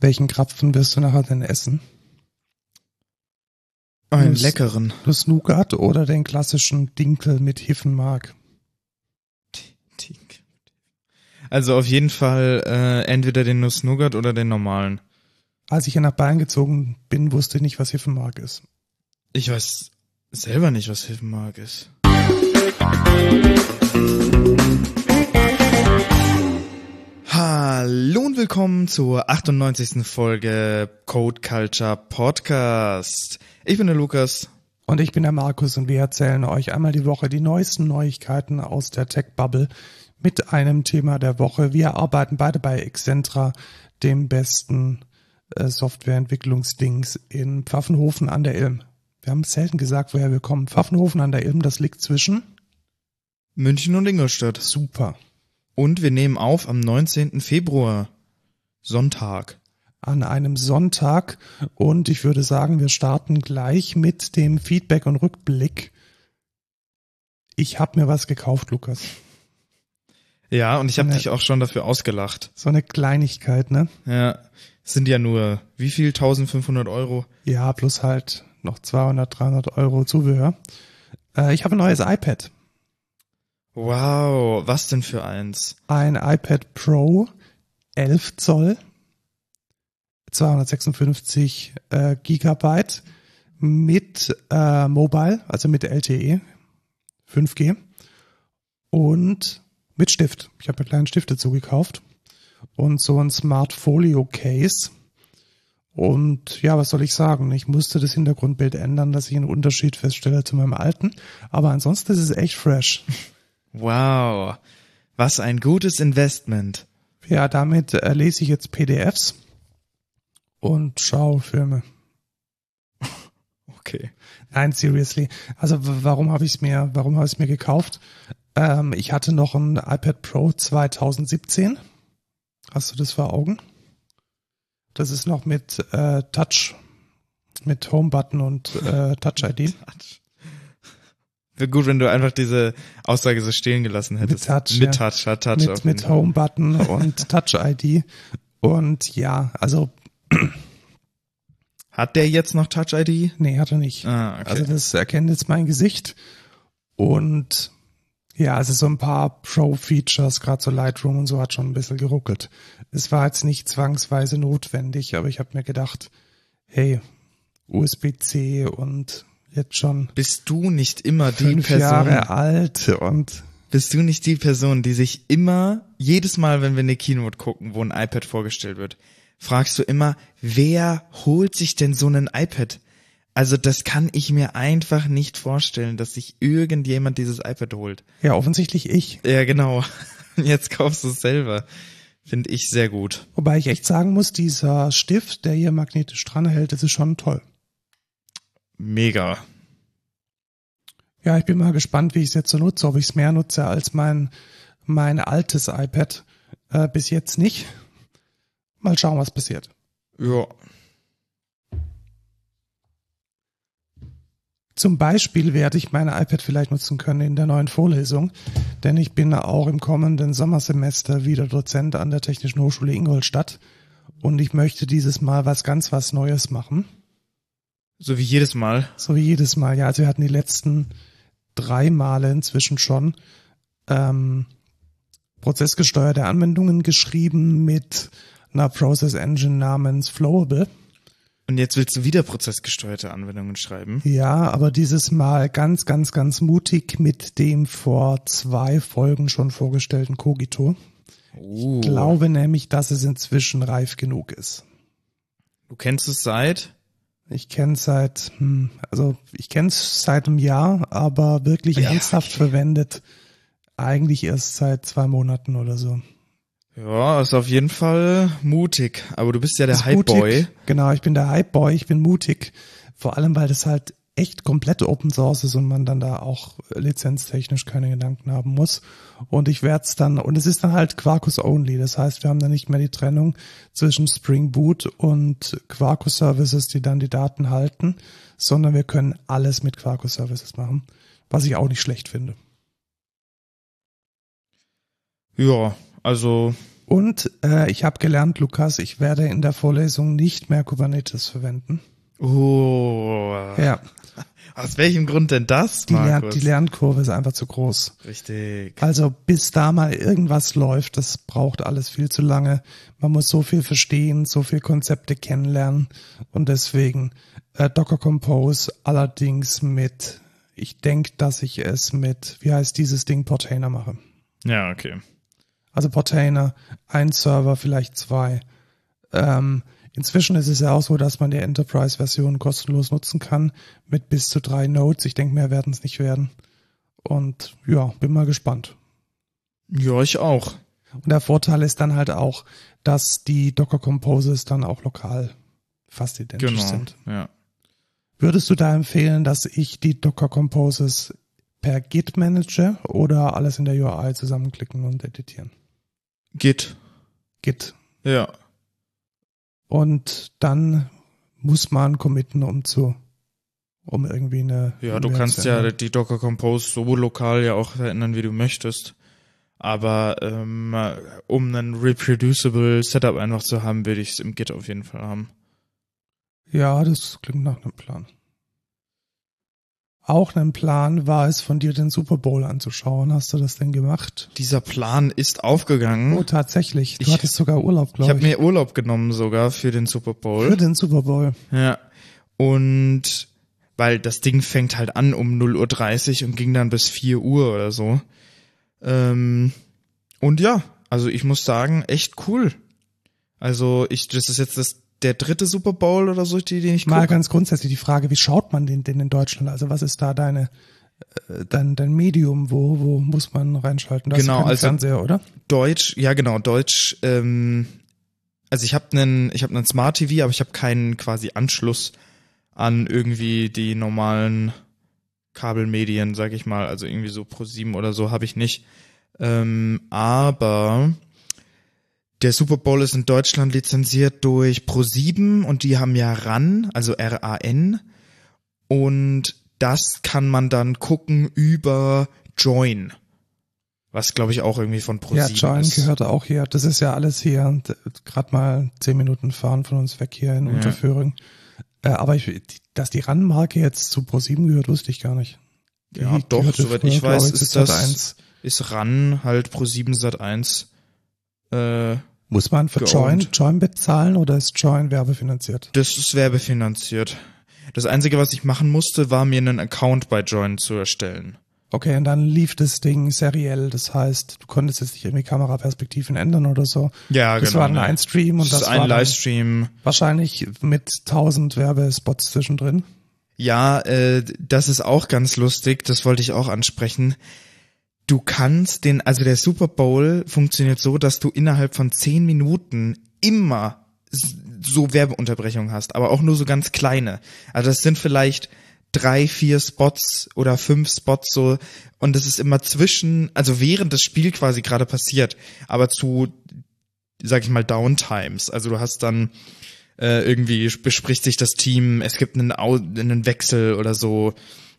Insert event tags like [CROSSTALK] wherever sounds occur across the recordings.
Welchen Krapfen wirst du nachher denn essen? Einen Nuss- leckeren. Das Nougat oder den klassischen Dinkel mit Hiffenmark? Also auf jeden Fall äh, entweder den Nuss-Nougat oder den normalen. Als ich hier nach Bayern gezogen bin, wusste ich nicht, was Hiffenmark ist. Ich weiß selber nicht, was Hilfenmark ist. Hallo und willkommen zur 98. Folge Code Culture Podcast. Ich bin der Lukas. Und ich bin der Markus und wir erzählen euch einmal die Woche die neuesten Neuigkeiten aus der Tech-Bubble mit einem Thema der Woche. Wir arbeiten beide bei Excentra, dem besten äh, Softwareentwicklungsdings in Pfaffenhofen an der Ilm. Wir haben selten gesagt, woher wir kommen. Pfaffenhofen an der Ilm, das liegt zwischen. München und Ingolstadt. Super. Und wir nehmen auf am 19. Februar. Sonntag. An einem Sonntag. Und ich würde sagen, wir starten gleich mit dem Feedback und Rückblick. Ich habe mir was gekauft, Lukas. Ja, und ich habe dich auch schon dafür ausgelacht. So eine Kleinigkeit, ne? Ja, es sind ja nur, wie viel? 1500 Euro? Ja, plus halt noch 200, 300 Euro Zubehör. Äh, ich habe ein neues iPad. Wow, was denn für eins? Ein iPad Pro 11 Zoll, 256 äh, Gigabyte mit äh, Mobile, also mit LTE 5G und mit Stift. Ich habe mir kleinen Stift dazu gekauft und so ein Smart Folio Case. Und ja, was soll ich sagen? Ich musste das Hintergrundbild ändern, dass ich einen Unterschied feststelle zu meinem alten. Aber ansonsten ist es echt fresh. [LAUGHS] Wow, was ein gutes Investment. Ja, damit äh, lese ich jetzt PDFs und schaue Filme. [LAUGHS] Okay. Nein, seriously. Also warum habe ich es mir, warum habe ich es mir gekauft? Ähm, ich hatte noch ein iPad Pro 2017. Hast du das vor Augen? Das ist noch mit äh, Touch, mit Home Button und äh, Touch ID. [LAUGHS] Wäre gut, wenn du einfach diese Aussage so stehen gelassen hättest. Touch, Mit ja. Touch, hat Touch. mit mit Fall. Home Button und Touch ID. Und ja, also [CLEARS THROAT] Hat der jetzt noch Touch ID? nee, hat er nicht. Ah, okay. Also das erkennt jetzt mein Gesicht. Und ja, also so ein paar Pro-Features, gerade so Lightroom und so, hat schon ein bisschen geruckelt. Es war jetzt nicht zwangsweise notwendig, aber ich habe mir gedacht, hey, USB-C und jetzt schon bist du nicht immer die fünf Person, Jahre alt und bist du nicht die Person, die sich immer, jedes Mal, wenn wir eine Keynote gucken, wo ein iPad vorgestellt wird, fragst du immer, wer holt sich denn so einen iPad? Also das kann ich mir einfach nicht vorstellen, dass sich irgendjemand dieses iPad holt. ja, offensichtlich ich. Ja, genau. [LAUGHS] Jetzt kaufst du es selber. Finde ich sehr gut. Wobei ich echt sagen muss, dieser Stift, der hier magnetisch dran hält, das ist schon toll. Mega. Ja, ich bin mal gespannt, wie ich es jetzt so nutze, ob ich es mehr nutze als mein, mein altes iPad. Äh, bis jetzt nicht. Mal schauen, was passiert. Ja. Zum Beispiel werde ich mein iPad vielleicht nutzen können in der neuen Vorlesung, denn ich bin auch im kommenden Sommersemester wieder Dozent an der Technischen Hochschule Ingolstadt und ich möchte dieses Mal was ganz was Neues machen. So wie jedes Mal. So wie jedes Mal. Ja, also wir hatten die letzten drei Male inzwischen schon ähm, prozessgesteuerte Anwendungen geschrieben mit einer Process Engine namens Flowable. Und jetzt willst du wieder prozessgesteuerte Anwendungen schreiben? Ja, aber dieses Mal ganz, ganz, ganz mutig mit dem vor zwei Folgen schon vorgestellten Cogito. Uh. Ich glaube nämlich, dass es inzwischen reif genug ist. Du kennst es seit? Ich kenne es seit, hm, also ich kenne es seit einem Jahr, aber wirklich Ja, ernsthaft okay. verwendet eigentlich erst seit zwei Monaten oder so. Ja, ist auf jeden Fall mutig. Aber du bist ja der. Hype-Boy. Genau, ich bin der Hype-Boy, ich bin mutig. Vor allem, weil das halt echt komplett Open Source ist und man dann da auch lizenztechnisch keine Gedanken haben muss. Und ich werde es dann, und es ist dann halt Quarkus only. Das heißt, wir haben dann nicht mehr die Trennung zwischen Spring Boot und Quarkus Services, die dann die Daten halten, sondern wir können alles mit Quarkus Services machen, was ich auch nicht schlecht finde. Ja, also Und äh, ich habe gelernt, Lukas, ich werde in der Vorlesung nicht mehr Kubernetes verwenden. Oh. Ja, Aus welchem Grund denn das, die, Lern die Lernkurve ist einfach zu groß. Richtig. Also bis da mal irgendwas läuft, das braucht alles viel zu lange. Man muss so viel verstehen, so viel Konzepte kennenlernen und deswegen äh, Docker Compose allerdings mit, ich denke, dass ich es mit, wie heißt dieses Ding, Portainer mache. Ja, okay. Also Portainer, ein Server, vielleicht zwei. Ähm, inzwischen ist es ja auch so, dass man die Enterprise-Version kostenlos nutzen kann mit bis zu drei Nodes. Ich denke, mehr werden es nicht werden. Und ja, bin mal gespannt. Ja, ich auch. Und der Vorteil ist dann halt auch, dass die Docker Composes dann auch lokal fast identisch Genau. sind. Ja. Würdest du da empfehlen, dass ich die Docker Composes per Git manage oder alles in der UI zusammenklicken und editieren? Git. Git. Ja. Und dann muss man committen, um zu, um irgendwie eine. Ja, du kannst ja die Docker Compose so lokal ja auch verändern, wie du möchtest. Aber ähm, um einen reproducible Setup einfach zu haben, würde ich es im Git auf jeden Fall haben. Ja, das klingt nach einem Plan. Auch ein Plan war es, von dir den Super Bowl anzuschauen. Hast du das denn gemacht? Dieser Plan ist aufgegangen. Oh, tatsächlich. Du Ich- hattest sogar Urlaub, ich glaube habe ich. mir Urlaub genommen sogar für den Super Bowl. Für den Super Bowl. Ja. Und weil das Ding fängt halt an um 0.30 Uhr und ging dann bis 4 Uhr oder so. Ähm, und ja, also ich muss sagen, echt cool. Also ich, das ist jetzt das, der dritte Super Bowl oder so, die, den ich Mal gucke. ganz grundsätzlich die Frage, wie schaut man den denn in Deutschland? Also was ist da deine, äh, dein, dein Medium? Wo, wo muss man reinschalten? Das Genau, ist also- Fernseher, oder? Deutsch, ja genau, Deutsch. Ähm, also ich habe einen, ich habe einen Smart TV, aber ich habe keinen quasi Anschluss an irgendwie die normalen Kabelmedien, sag ich mal. Also irgendwie so Pro 7 oder so habe ich nicht. Ähm, aber der Super Bowl ist in Deutschland lizenziert durch Pro7 und die haben ja RAN, also R-A-N. Und das kann man dann gucken über Join. Was glaube ich auch irgendwie von Pro7 Ja, Join ist. gehört auch hier. Das ist ja alles hier, gerade mal zehn Minuten fahren von uns weg hier in Ja. Unterföhring. Äh, aber ich, dass die RAN-Marke jetzt zu Pro7 gehört, wusste ich gar nicht. Die Ja, doch, soweit früher, ich weiß, bis ist das, Sat.1. ist RAN halt Pro7 Sat 1. Äh, Muss man für. Join, Join bezahlen oder ist Join werbefinanziert? das ist werbefinanziert. Das einzige, was ich machen musste, war mir einen Account bei Join zu erstellen. Okay, und dann lief das Ding seriell. Das heißt, du konntest jetzt nicht irgendwie Kameraperspektiven ändern oder so. Ja, das genau. war dann ne. ein Stream und das das, ist ein war Livestream. wahrscheinlich mit tausend Werbespots zwischendrin. Ja, äh, das ist auch ganz lustig, das wollte ich auch ansprechen. Du kannst den, also der Super Bowl funktioniert so, dass du innerhalb von zehn Minuten immer so Werbeunterbrechungen hast, aber auch nur so ganz kleine. Also das sind vielleicht drei, vier Spots oder fünf Spots so und das ist immer zwischen, also während das Spiel quasi gerade passiert, aber zu, sag ich mal, Downtimes. Also du hast dann äh, irgendwie bespricht sich das Team, es gibt einen, Au einen Wechsel oder so.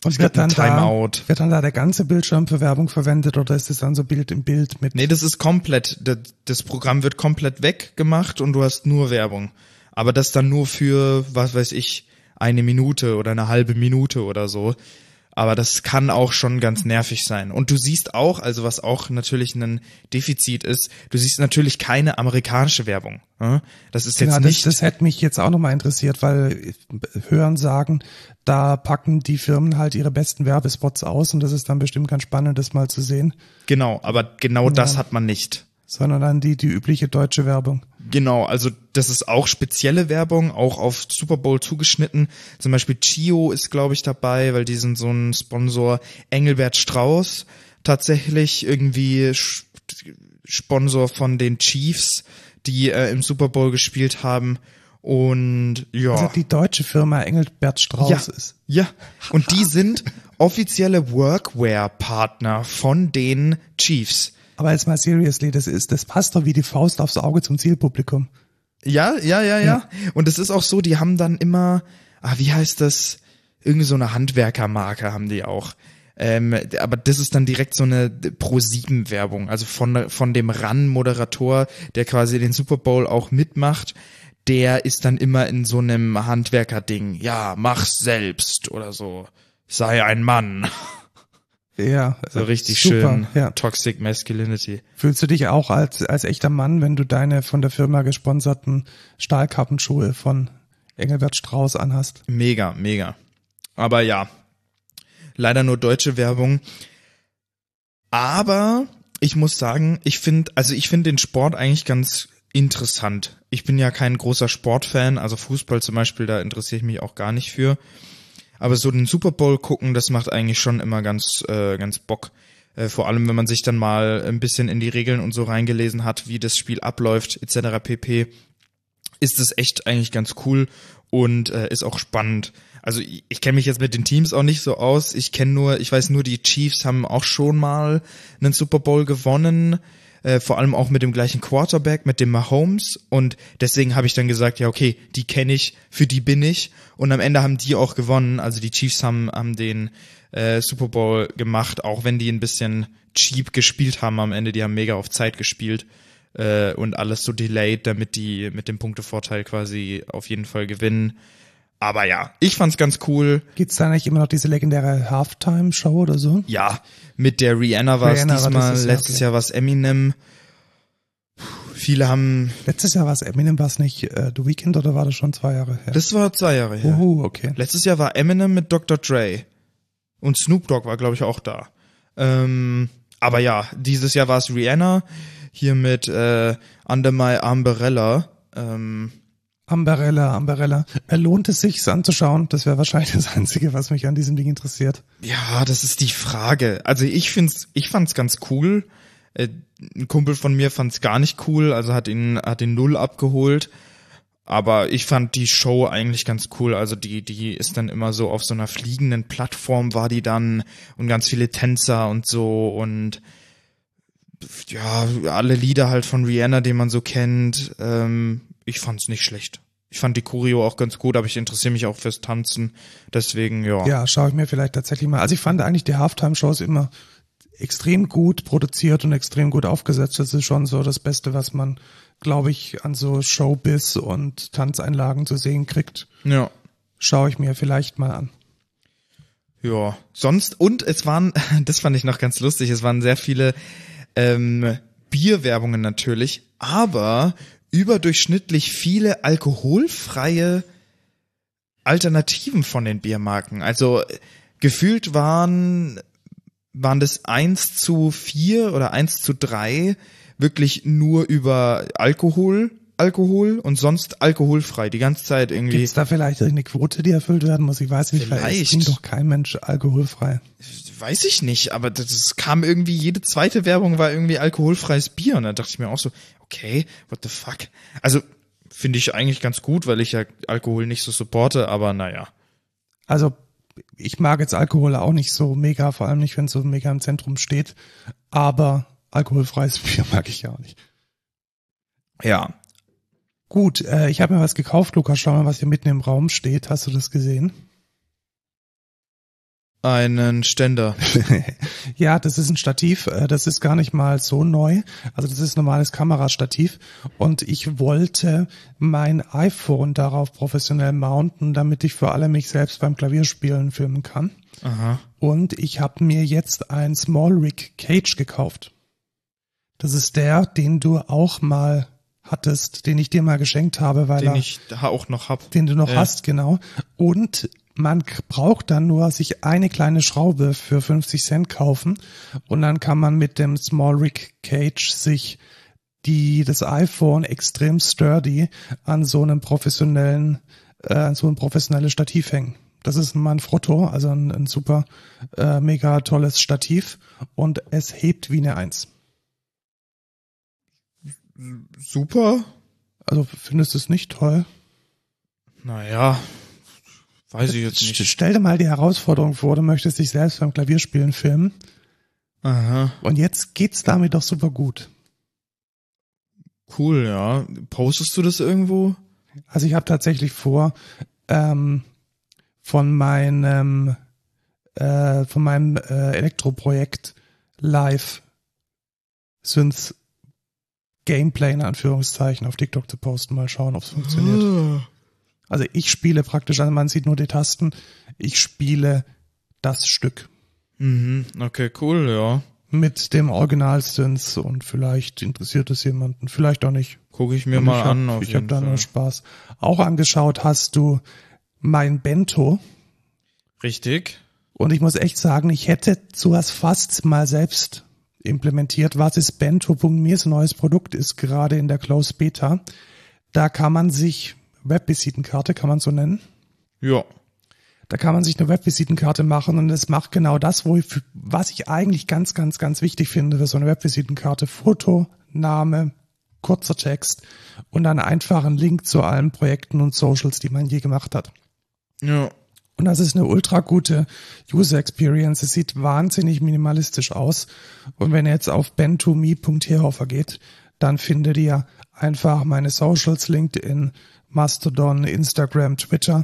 Und wird dann, da, Timeout. wird dann da der ganze Bildschirm für Werbung verwendet oder ist es dann so Bild im Bild mit? Nee, das ist komplett, das, das Programm wird komplett weggemacht und du hast nur Werbung. Aber das dann nur für, was weiß ich, eine Minute oder eine halbe Minute oder so. Aber das kann auch schon ganz nervig sein. Und du siehst auch, also was auch natürlich ein Defizit ist, du siehst natürlich keine amerikanische Werbung. Das ist jetzt Ja, das, nicht. das hätte mich jetzt auch nochmal interessiert, weil Hören sagen, da packen die Firmen halt ihre besten Werbespots aus und das ist dann bestimmt ganz spannend, das mal zu sehen, genau, aber genau das hat man nicht. Sondern dann die, die übliche deutsche Werbung. Genau, also das ist auch spezielle Werbung, auch auf Super Bowl zugeschnitten. Zum Beispiel Chio ist, glaube ich, dabei, weil die sind so ein Sponsor. Engelbert Strauß tatsächlich irgendwie Sponsor von den Chiefs, die äh, im Super Bowl gespielt haben. Und ja. Also die deutsche Firma Engelbert Strauß ja, ist. ja, und die sind offizielle Workwear-Partner von den Chiefs. Aber jetzt mal seriously, das ist, das passt doch wie die Faust aufs Auge zum Zielpublikum. Ja, ja, ja, ja. Und es ist auch so, die haben dann immer, ah, wie heißt das? Irgendwie so eine Handwerkermarke haben die auch. Ähm, aber das ist dann direkt so eine Pro-7-Werbung, also von, von dem RAN-Moderator, der quasi den Super Bowl auch mitmacht, der ist dann immer in so einem Handwerker-Ding. Ja, mach's selbst oder so. Sei ein Mann. [LAUGHS] Ja, So richtig super, schön Ja. Toxic Masculinity. Fühlst du dich auch als, als echter Mann, wenn du deine von der Firma gesponserten Stahlkappenschuhe von Engelbert Strauß anhast? Mega, mega. Aber ja, leider nur deutsche Werbung. Aber ich muss sagen, ich finde, also ich finde den Sport eigentlich ganz interessant. Ich bin ja kein großer Sportfan, also Fußball zum Beispiel, da interessiere ich mich auch gar nicht für. Aber so den Super Bowl gucken, das macht eigentlich schon immer ganz, äh, ganz Bock. Äh, vor allem, wenn man sich dann mal ein bisschen in die Regeln und so reingelesen hat, wie das Spiel abläuft, etc. pp ist es echt eigentlich ganz cool und äh, ist auch spannend. Also ich, ich kenne mich jetzt mit den Teams auch nicht so aus. Ich kenne nur, ich weiß nur, die Chiefs haben auch schon mal einen Super Bowl gewonnen, äh, vor allem auch mit dem gleichen Quarterback, mit dem Mahomes. Und deswegen habe ich dann gesagt, ja okay, die kenne ich, für die bin ich. Und am Ende haben die auch gewonnen. Also die Chiefs haben, haben den äh, Super Bowl gemacht, auch wenn die ein bisschen cheap gespielt haben am Ende. Die haben mega auf Zeit gespielt äh, und alles so delayed, damit die mit dem Punktevorteil quasi auf jeden Fall gewinnen. Aber ja, ich fand's ganz cool. Gibt's da nicht immer noch diese legendäre Halftime-Show oder so? Ja, mit der Rihanna war es Rihanna war diesmal, dieses Jahr, letztes. Jahr war es Eminem. Puh, Viele haben, Letztes Jahr war es Eminem, war es nicht äh, The Weeknd oder war das schon zwei Jahre her? das war zwei Jahre her. Uhu, okay. Letztes Jahr war Eminem mit Dr. Dre. Und Snoop Dogg war, glaube ich, auch da. Ähm, aber ja, dieses Jahr war es Rihanna. Hier mit äh, Under My Umbrella. Ähm, Amberella, Amberella. Äh, lohnt es sich, es anzuschauen? Das wäre wahrscheinlich das Einzige, was mich an diesem Ding interessiert. Ja, das ist die Frage. Also ich find's, ich fand's ganz cool. Äh, Ein Kumpel von mir fand's gar nicht cool, also hat ihn, hat ihn null abgeholt. Aber ich fand die Show eigentlich ganz cool. Also die, die ist dann immer so auf so einer fliegenden Plattform war die dann und ganz viele Tänzer und so und ja, alle Lieder halt von Rihanna, die man so kennt. Ähm, ich fand's nicht schlecht. Ich fand die Choreo auch ganz gut, aber ich interessiere mich auch fürs Tanzen. Deswegen, ja. Ja, schaue ich mir vielleicht tatsächlich mal. Also ich fand eigentlich die Halftime-Shows immer extrem gut produziert und extrem gut aufgesetzt. Das ist schon so das Beste, was man, glaube ich, an so Showbiz und Tanzeinlagen zu sehen kriegt. ja. Schaue ich mir vielleicht mal an. Ja, sonst, und es waren, [LAUGHS] das fand ich noch ganz lustig, es waren sehr viele ähm, Bierwerbungen natürlich, aber überdurchschnittlich viele alkoholfreie Alternativen von den Biermarken. Also gefühlt waren, waren das eins zu vier oder eins zu drei wirklich nur über Alkohol, Alkohol und sonst alkoholfrei, die ganze Zeit irgendwie. Gibt es da vielleicht irgendeine Quote, die erfüllt werden muss? Ich weiß nicht, weil Vielleicht. trinkt doch kein Mensch alkoholfrei. Weiß ich nicht, aber das, das kam irgendwie, jede zweite Werbung war irgendwie alkoholfreies Bier. Und da dachte ich mir auch so, okay, what the fuck? Also, finde ich eigentlich ganz gut, weil ich ja Alkohol nicht so supporte, aber naja. Also ich mag jetzt Alkohol auch nicht so mega, vor allem nicht, wenn es so mega im Zentrum steht. Aber alkoholfreies [LAUGHS] Bier mag ich ja auch nicht. Ja. Gut, äh, ich habe mir was gekauft, Lukas. Schau mal, was hier mitten im Raum steht. Hast du das gesehen? Einen Ständer. [LAUGHS] ja, das ist ein Stativ. äh, Das ist gar nicht mal so neu. Also das ist ein normales Kamerastativ. Und ich wollte mein iPhone darauf professionell mounten, damit ich vor allem mich selbst beim Klavierspielen filmen kann. Aha. Und ich habe mir jetzt ein Small Rig Cage gekauft. Das ist der, den du auch mal hattest, den ich dir mal geschenkt habe, weil Den er, ich auch noch hab. den du noch Ja. hast, genau. Und man braucht dann nur sich eine kleine Schraube für 50 Cent kaufen und dann kann man mit dem Small Rig Cage sich die, das iPhone extrem sturdy an so einem professionellen, äh, an so ein professionelles Stativ hängen. Das ist ein Manfrotto, also ein, ein super, äh, mega tolles Stativ und es hebt wie eine Eins. Super. Also findest du es nicht toll? Naja. Weiß ich jetzt nicht. Stell dir mal die Herausforderung vor, du möchtest dich selbst beim Klavierspielen filmen Aha. und jetzt geht's damit doch super gut. Cool, ja. Postest du das irgendwo? Also ich habe tatsächlich vor, ähm, von meinem äh, von meinem äh, Elektroprojekt live Synth Gameplay in Anführungszeichen auf TikTok zu posten. Mal schauen, ob es funktioniert. Also ich spiele praktisch, also man sieht nur die Tasten, ich spiele das Stück Mhm, okay, cool, ja. mit dem Original Synth und vielleicht interessiert es jemanden, vielleicht auch nicht. Gucke ich mir Und mal ich hab, an. Auf ich habe da nur Spaß. Auch angeschaut hast du mein Bento Richtig. und ich muss echt sagen, ich hätte sowas fast mal selbst implementiert. Was ist Bento.me? Ist ein neues Produkt, ist gerade in der Closed Beta. Da kann man sich Webvisitenkarte, kann man so nennen. Ja. Da kann man sich eine Webvisitenkarte machen und es macht genau das, wo ich, was ich eigentlich ganz, ganz, ganz wichtig finde für so eine Webvisitenkarte. Foto, Name, kurzer Text und dann einfach ein Link zu allen Projekten und Socials, die man je gemacht hat. Ja. Und das ist eine ultra gute User Experience. Es sieht wahnsinnig minimalistisch aus. Und wenn ihr jetzt auf bentome.herhofer geht, dann findet ihr einfach meine Socials, LinkedIn, Mastodon, Instagram, Twitter,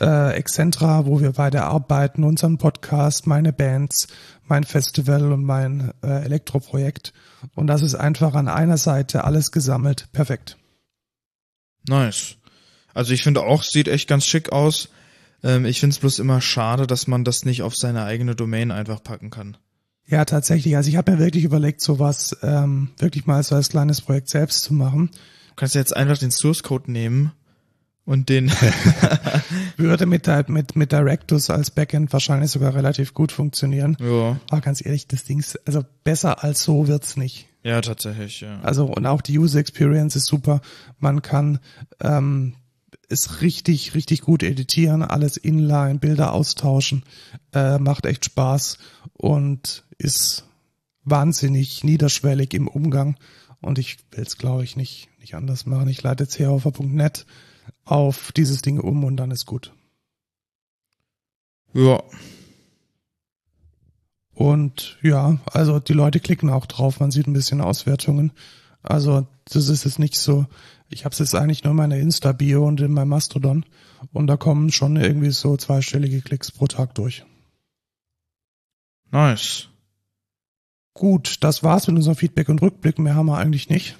äh, Excentra, wo wir beide arbeiten, unseren Podcast, meine Bands, mein Festival und mein äh, Elektroprojekt. Und das ist einfach an einer Seite alles gesammelt. Perfekt. Nice. Also ich finde auch, sieht echt ganz schick aus. Ähm, ich finde es bloß immer schade, dass man das nicht auf seine eigene Domain einfach packen kann. Ja, tatsächlich. Also ich habe mir wirklich überlegt, sowas ähm, wirklich mal so als kleines Projekt selbst zu machen. Du kannst jetzt einfach den Source Code nehmen und den. [LAUGHS] Würde mit, Di- mit, mit Directus als Backend wahrscheinlich sogar relativ gut funktionieren. ja. Aber ganz ehrlich, das Ding ist, also besser als so wird's nicht. Ja, tatsächlich, ja. Also und auch die User Experience ist super. Man kann ähm, es richtig, richtig gut editieren, alles inline, Bilder austauschen, äh, macht echt Spaß und ist wahnsinnig niederschwellig im Umgang. Und ich will es, glaube ich, nicht, nicht anders machen. Ich leite jetzt auf dieses Ding um und dann ist gut. Ja. Und ja, also die Leute klicken auch drauf, man sieht ein bisschen Auswertungen. Also das ist jetzt nicht so, ich habe es jetzt eigentlich nur in meiner Insta-Bio und in meinem Mastodon und da kommen schon irgendwie so zweistellige Klicks pro Tag durch. Nice. Gut, das war's mit unserem Feedback und Rückblick, mehr haben wir eigentlich nicht.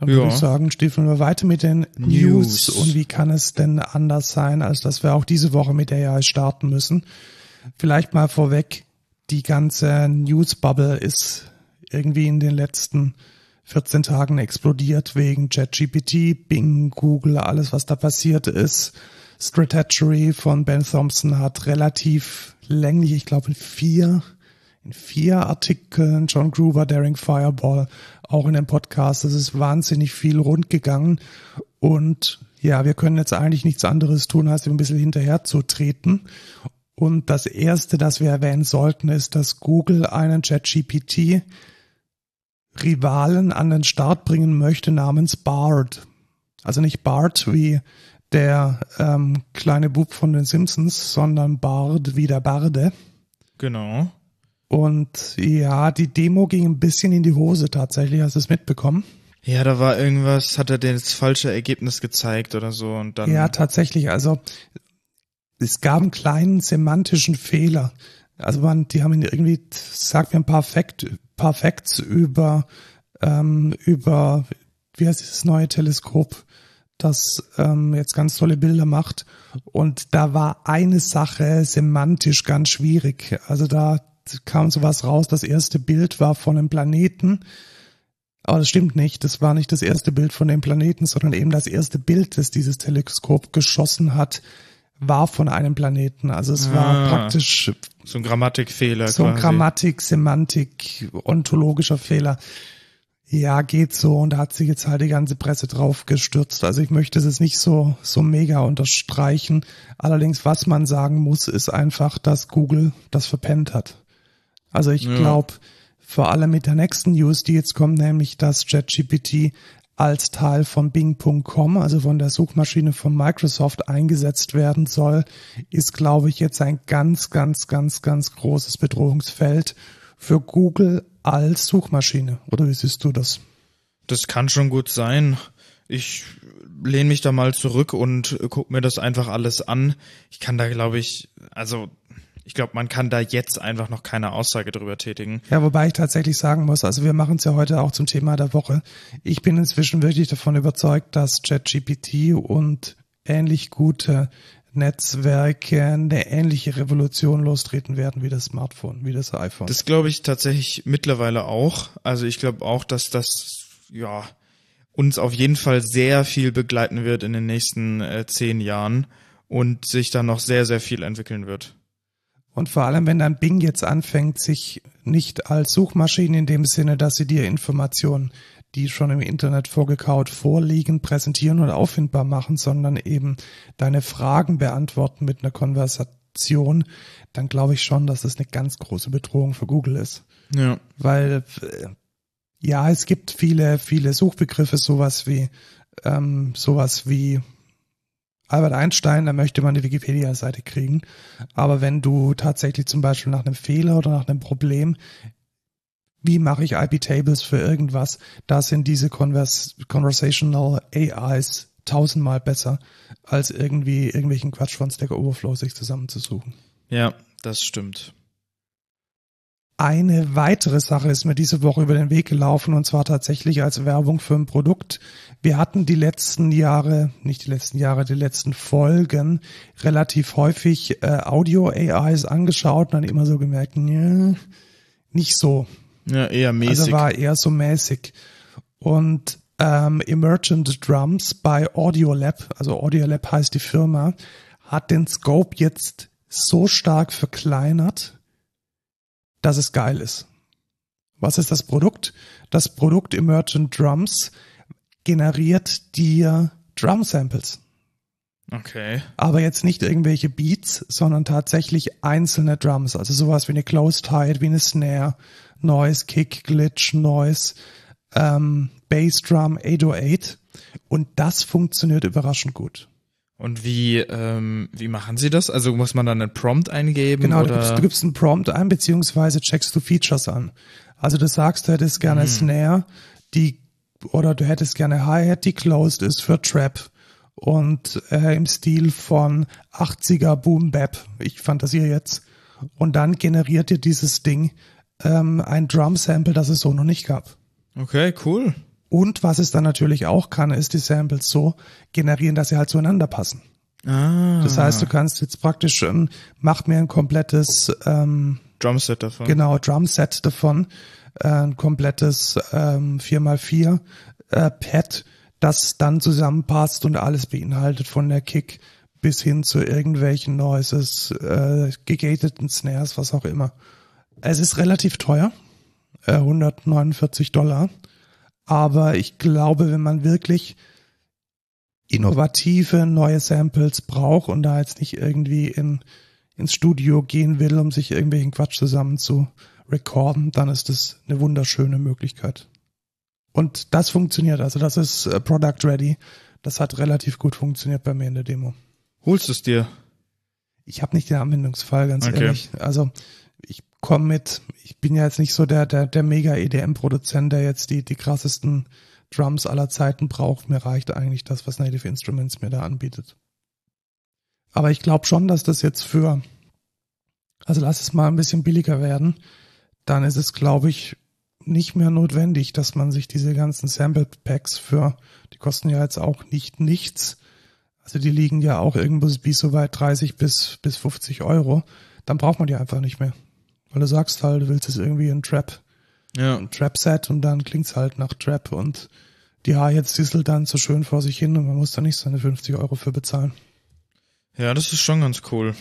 Dann würde Ja. ich sagen, stiefeln wir weiter mit den News. News. Und wie kann es denn anders sein, als dass wir auch diese Woche mit AI starten müssen? Vielleicht mal vorweg, die ganze News-Bubble ist irgendwie in den letzten 14 Tagen explodiert wegen ChatGPT, Bing, Google, alles was da passiert ist. Strategy von Ben Thompson hat relativ länglich, ich glaube in vier, in vier Artikeln, John Gruber, Daring Fireball, auch in dem Podcast, es ist wahnsinnig viel rundgegangen und ja, wir können jetzt eigentlich nichts anderes tun, als ihm ein bisschen hinterher zu treten. Und das erste, das wir erwähnen sollten, ist, dass Google einen ChatGPT Rivalen an den Start bringen möchte namens Bard. Also nicht Bart wie der ähm, kleine Bub von den Simpsons, sondern Bard wie der Barde. Genau. Und ja, die Demo ging ein bisschen in die Hose tatsächlich, hast du es mitbekommen? Ja, da war irgendwas, hat er dir das falsche Ergebnis gezeigt oder so und dann. Ja, tatsächlich. Also es gab einen kleinen semantischen Fehler. Also man, die haben ihn irgendwie, sagt mir ein paar, Fact, paar Facts über, ähm, über, wie heißt dieses neue Teleskop, das ähm, jetzt ganz tolle Bilder macht. Und da war eine Sache semantisch ganz schwierig. Also da kam sowas raus, das erste Bild war von einem Planeten. Aber das stimmt nicht. Das war nicht das erste Bild von dem Planeten, sondern eben das erste Bild, das dieses Teleskop geschossen hat, war von einem Planeten. Also es war Ah, praktisch so ein Grammatikfehler. so ein quasi. Grammatik, Semantik, ontologischer Fehler. Ja, geht so. Und da hat sich jetzt halt die ganze Presse drauf gestürzt. Also ich möchte es jetzt nicht so, so mega unterstreichen. Allerdings, was man sagen muss, ist einfach, dass Google das verpennt hat. Also ich Ja. glaube, vor allem mit der nächsten News, die jetzt kommt, nämlich dass ChatGPT als Teil von Bing.com, also von der Suchmaschine von Microsoft eingesetzt werden soll, ist, glaube ich, jetzt ein ganz, ganz, ganz, ganz großes Bedrohungsfeld für Google als Suchmaschine. Oder wie siehst du das? Das kann schon gut sein. Ich lehne mich da mal zurück und guck mir das einfach alles an. Ich kann da, glaube ich, also ich glaube, man kann da jetzt einfach noch keine Aussage drüber tätigen. Ja, wobei ich tatsächlich sagen muss, also wir machen es ja heute auch zum Thema der Woche. Ich bin inzwischen wirklich davon überzeugt, dass ChatGPT und ähnlich gute Netzwerke eine ähnliche Revolution lostreten werden wie das Smartphone, wie das iPhone. Das glaube ich tatsächlich mittlerweile auch. Also ich glaube auch, dass das, ja, uns auf jeden Fall sehr viel begleiten wird in den nächsten äh, zehn Jahren und sich dann noch sehr, sehr viel entwickeln wird. Und vor allem, wenn dann Bing jetzt anfängt, sich nicht als Suchmaschine in dem Sinne, dass sie dir Informationen, die schon im Internet vorgekaut vorliegen, präsentieren oder auffindbar machen, sondern eben deine Fragen beantworten mit einer Konversation, dann glaube ich schon, dass das eine ganz große Bedrohung für Google ist. Ja. Weil äh, ja, es gibt viele, viele Suchbegriffe, sowas wie ähm, sowas wie Albert Einstein, da möchte man die Wikipedia-Seite kriegen. Aber wenn du tatsächlich zum Beispiel nach einem Fehler oder nach einem Problem, wie mache ich IP-Tables für irgendwas, da sind diese Convers Conversational AIs tausendmal besser, als irgendwie irgendwelchen Quatsch von Stack Overflow sich zusammenzusuchen. Ja, das stimmt. Eine weitere Sache ist mir diese Woche über den Weg gelaufen und zwar tatsächlich als Werbung für ein Produkt. Wir hatten die letzten Jahre, nicht die letzten Jahre, die letzten Folgen relativ häufig äh, Audio-AIs angeschaut und dann immer so gemerkt, ja, nicht so. Ja, eher mäßig. Also war eher so mäßig. Und ähm, Emergent Drums bei Audiolab, also Audiolab heißt die Firma, hat den Scope jetzt so stark verkleinert, dass es geil ist. Was ist das Produkt? Das Produkt Emergent Drums generiert dir Drum Samples. Okay. Aber jetzt nicht irgendwelche Beats, sondern tatsächlich einzelne Drums. Also sowas wie eine Closed Hide, wie eine Snare, Noise, Kick, Glitch, Noise, ähm, Bass Drum, 808. Und das funktioniert überraschend gut. Und wie, ähm, wie machen Sie das? Also muss man dann einen Prompt eingeben? Genau, oder? Du, gibst, du gibst einen Prompt ein, beziehungsweise checkst du Features an. Also du sagst, du hättest gerne Mhm. Snare, die, oder du hättest gerne Hi-Hat, die closed ist für Trap und äh, im Stil von 80er Boom Bap. Ich fantasiere jetzt. Und dann generiert dir dieses Ding ähm, ein Drum-Sample, das es so noch nicht gab. Okay, cool. Und was es dann natürlich auch kann, ist die Samples so generieren, dass sie halt zueinander passen. Ah. Das heißt, du kannst jetzt praktisch, ähm, mach mir ein komplettes, ähm, Drumset davon. genau, Drumset davon, äh, ein komplettes ähm, 4x4 äh, Pad, das dann zusammenpasst und alles beinhaltet von der Kick bis hin zu irgendwelchen Noises, äh, gegateten Snares, was auch immer. Es ist relativ teuer, äh, 149 Dollar. Aber ich glaube, wenn man wirklich innovative neue Samples braucht und da jetzt nicht irgendwie in, ins Studio gehen will, um sich irgendwelchen Quatsch zusammen zu recorden, dann ist das eine wunderschöne Möglichkeit. Und das funktioniert, also das ist äh, Product Ready. Das hat relativ gut funktioniert bei mir in der Demo. Holst du es dir? Ich habe nicht den Anwendungsfall, ganz Okay. ehrlich. Also ich komme mit, ich bin ja jetzt nicht so der, der, der mega EDM-Produzent, der jetzt die, die krassesten Drums aller Zeiten braucht. Mir reicht eigentlich das, was Native Instruments mir da anbietet. Aber ich glaube schon, dass das jetzt für, also lass es mal ein bisschen billiger werden, dann ist es, glaube ich, nicht mehr notwendig, dass man sich diese ganzen Sample Packs für, die kosten ja jetzt auch nicht nichts, also die liegen ja auch irgendwo wie so weit 30 bis, bis 50 Euro. Dann braucht man die einfach nicht mehr. Weil du sagst halt, du willst jetzt irgendwie ein Trap, Ja. ein Trap-Set und dann klingt's halt nach Trap und die Hi-Hats disselt dann so schön vor sich hin und man muss da nicht seine 50 Euro für bezahlen. Ja, das ist schon ganz cool.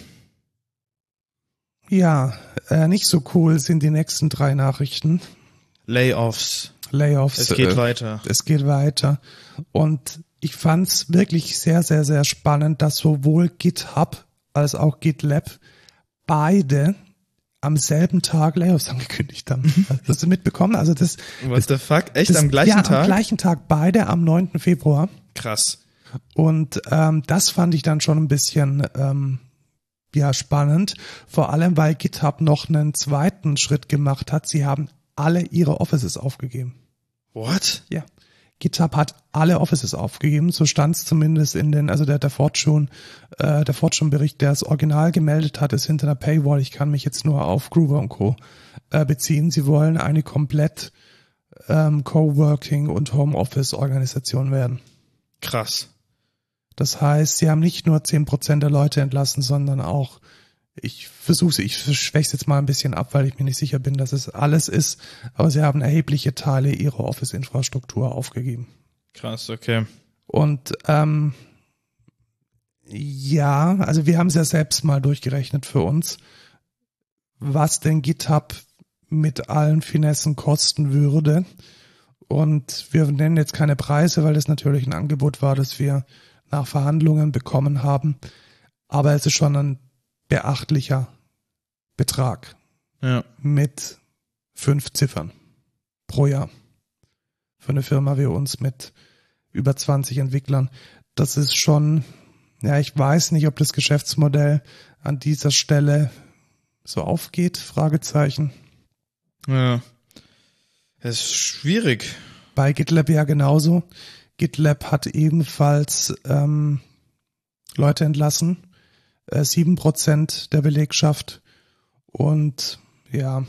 Ja, äh, nicht so cool sind die nächsten drei Nachrichten. Layoffs. Layoffs. Es geht äh, weiter. es geht weiter. Und ich fand's wirklich sehr, sehr, sehr spannend, dass sowohl GitHub als auch GitLab beide am selben Tag Layoffs angekündigt haben. Hast du mitbekommen? Also das, What the fuck? Echt das am gleichen ja, Tag? am gleichen Tag beide am 9. Februar. Krass. Und ähm, das fand ich dann schon ein bisschen ähm, ja spannend, vor allem weil GitHub noch einen zweiten Schritt gemacht hat. Sie haben alle ihre Offices aufgegeben. What? Ja. GitHub hat alle Offices aufgegeben, so stand es zumindest in den, also der, der Fortune, äh, der Fortune-Bericht, der das Original gemeldet hat, ist hinter einer Paywall. Ich kann mich jetzt nur auf Groover und Co. Äh, beziehen. Sie wollen eine komplett ähm, Coworking und Homeoffice-Organisation werden. Krass. Das heißt, sie haben nicht nur zehn Prozent der Leute entlassen, sondern auch ich versuche ich schwäch's jetzt mal ein bisschen ab, weil ich mir nicht sicher bin, dass es alles ist, aber sie haben erhebliche Teile ihrer Office-Infrastruktur aufgegeben. Krass, okay. Und ähm, ja, also wir haben es ja selbst mal durchgerechnet für uns, was denn GitHub mit allen Finessen kosten würde. Und wir nennen jetzt keine Preise, weil das natürlich ein Angebot war, das wir nach Verhandlungen bekommen haben. Aber es ist schon ein beachtlicher Betrag. Ja. Mit fünf Ziffern pro Jahr. Für eine Firma wie uns mit über 20 Entwicklern. Das ist schon, ja, ich weiß nicht, ob das Geschäftsmodell an dieser Stelle so aufgeht, Fragezeichen. Ja. Es ist schwierig. Bei GitLab ja genauso. GitLab hat ebenfalls ähm, Leute entlassen sieben Prozent der Belegschaft und ja,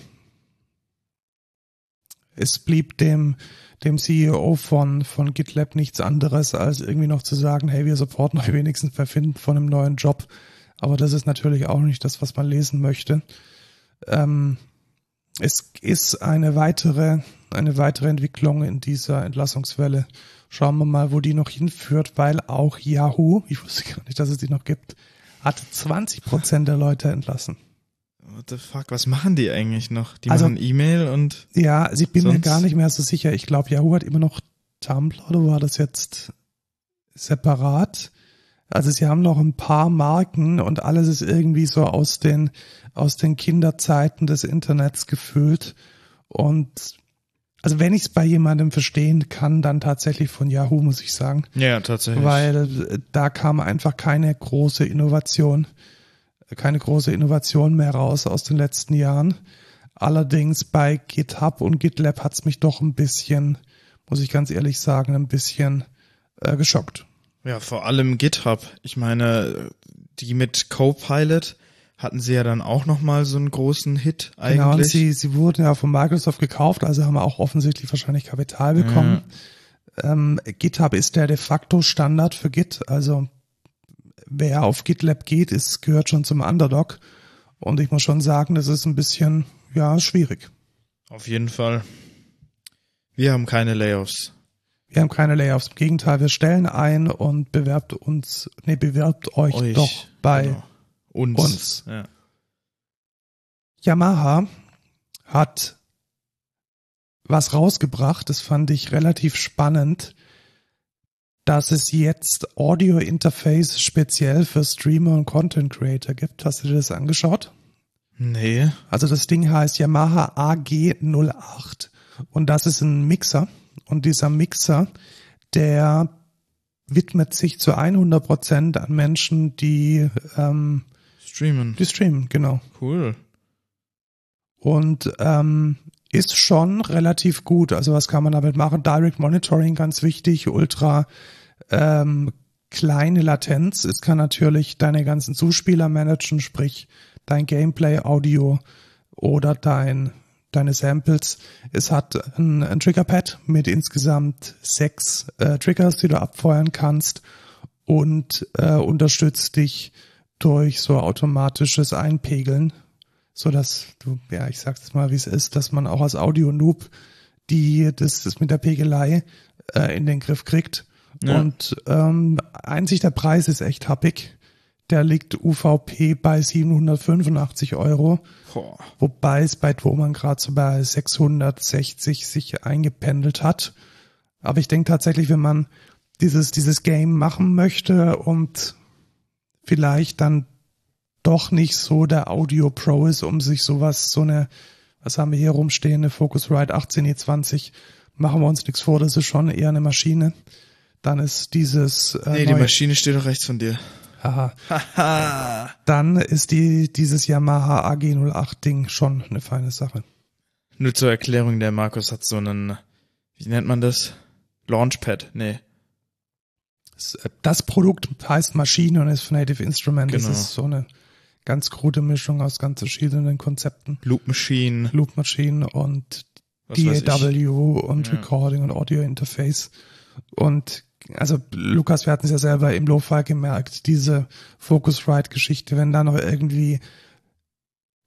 es blieb dem dem CEO von von GitLab nichts anderes als irgendwie noch zu sagen, hey, wir supporten euch [LAUGHS] wenigstens bei Finden von einem neuen Job. Aber das ist natürlich auch nicht das, was man lesen möchte. Ähm, es ist eine weitere eine weitere Entwicklung in dieser Entlassungswelle. Schauen wir mal, wo die noch hinführt, weil auch Yahoo, ich wusste gar nicht, dass es die noch gibt, hat 20 Prozent der Leute entlassen. What the fuck, was machen die eigentlich noch? Die Also- machen E-Mail und Ja, also ich bin mir Sonst- gar nicht mehr so sicher. Ich glaube, Yahoo hat immer noch Tumblr oder war das jetzt separat? Also sie haben noch ein paar Marken und alles ist irgendwie so aus den, aus den Kinderzeiten des Internets gefühlt. Und also wenn ich es bei jemandem verstehen kann, dann tatsächlich von Yahoo, muss ich sagen. ja, tatsächlich. weil äh, da kam einfach keine große Innovation, keine große Innovation mehr raus aus den letzten Jahren. Allerdings bei GitHub und GitLab hat's mich doch ein bisschen, muss ich ganz ehrlich sagen, ein bisschen äh, geschockt. Ja, vor allem GitHub. Ich meine, die mit Copilot hatten sie ja dann auch noch mal so einen großen Hit eigentlich. Genau, und sie, sie wurden ja von Microsoft gekauft, also haben wir auch offensichtlich wahrscheinlich Kapital bekommen. Ähm, GitHub ist der de facto Standard für Git, also wer auf GitLab geht, ist, gehört schon zum Underdog. Und ich muss schon sagen, das ist ein bisschen, ja, schwierig. Auf jeden Fall. Wir haben keine Layoffs. Wir haben keine Layoffs. Im Gegenteil, wir stellen ein und bewerbt uns, nee, bewerbt euch, Euch. doch bei Genau. Uns. uns. Ja. Yamaha hat was rausgebracht, das fand ich relativ spannend, dass es jetzt Audio Interface speziell für Streamer und Content Creator gibt. Hast du dir das angeschaut? Nee. Also das Ding heißt Yamaha AG08 und das ist ein Mixer und dieser Mixer, der widmet sich zu 100 Prozent an Menschen, die, ähm, Streamen. die streamen, genau. Cool. Und ähm, ist schon relativ gut. Also was kann man damit machen? Direct Monitoring ganz wichtig, ultra ähm, kleine Latenz. Es kann natürlich deine ganzen Zuspieler managen, sprich dein Gameplay, Audio oder dein deine Samples. Es hat ein, ein Triggerpad mit insgesamt sechs äh, Triggers, die du abfeuern kannst und äh, unterstützt dich durch so automatisches Einpegeln so dass du, ja, ich sag's mal, wie es ist, dass man auch als Audio-Noob die, das, das mit der Pegelei äh, in den Griff kriegt. Ja. Und ähm, einzig der Preis ist echt happig. Der liegt UVP bei 785 Euro, Boah. wobei es bei Thomann gerade so bei 660 sich eingependelt hat. Aber ich denke tatsächlich, wenn man dieses, dieses Game machen möchte und vielleicht dann doch nicht so der Audio Pro ist, um sich sowas, so eine, was haben wir hier rumstehen, eine Focusrite 18E20, machen wir uns nichts vor, das ist schon eher eine Maschine. Dann ist dieses, äh, Nee, die Maschine steht doch rechts von dir. haha, Haha. dann ist die, dieses Yamaha AG08 Ding schon eine feine Sache. Nur zur Erklärung, der Markus hat so einen, wie nennt man das? Launchpad, nee. Das Produkt heißt Maschine und ist von Native Instrument. Genau. Das ist so eine ganz krude Mischung aus ganz verschiedenen Konzepten. Loop Machine, Loop Machine und was. DAW und Ja. Recording und Audio Interface. Und also Lukas, wir hatten es ja selber im Lo-Fi gemerkt, diese Focusrite-Geschichte, wenn da noch irgendwie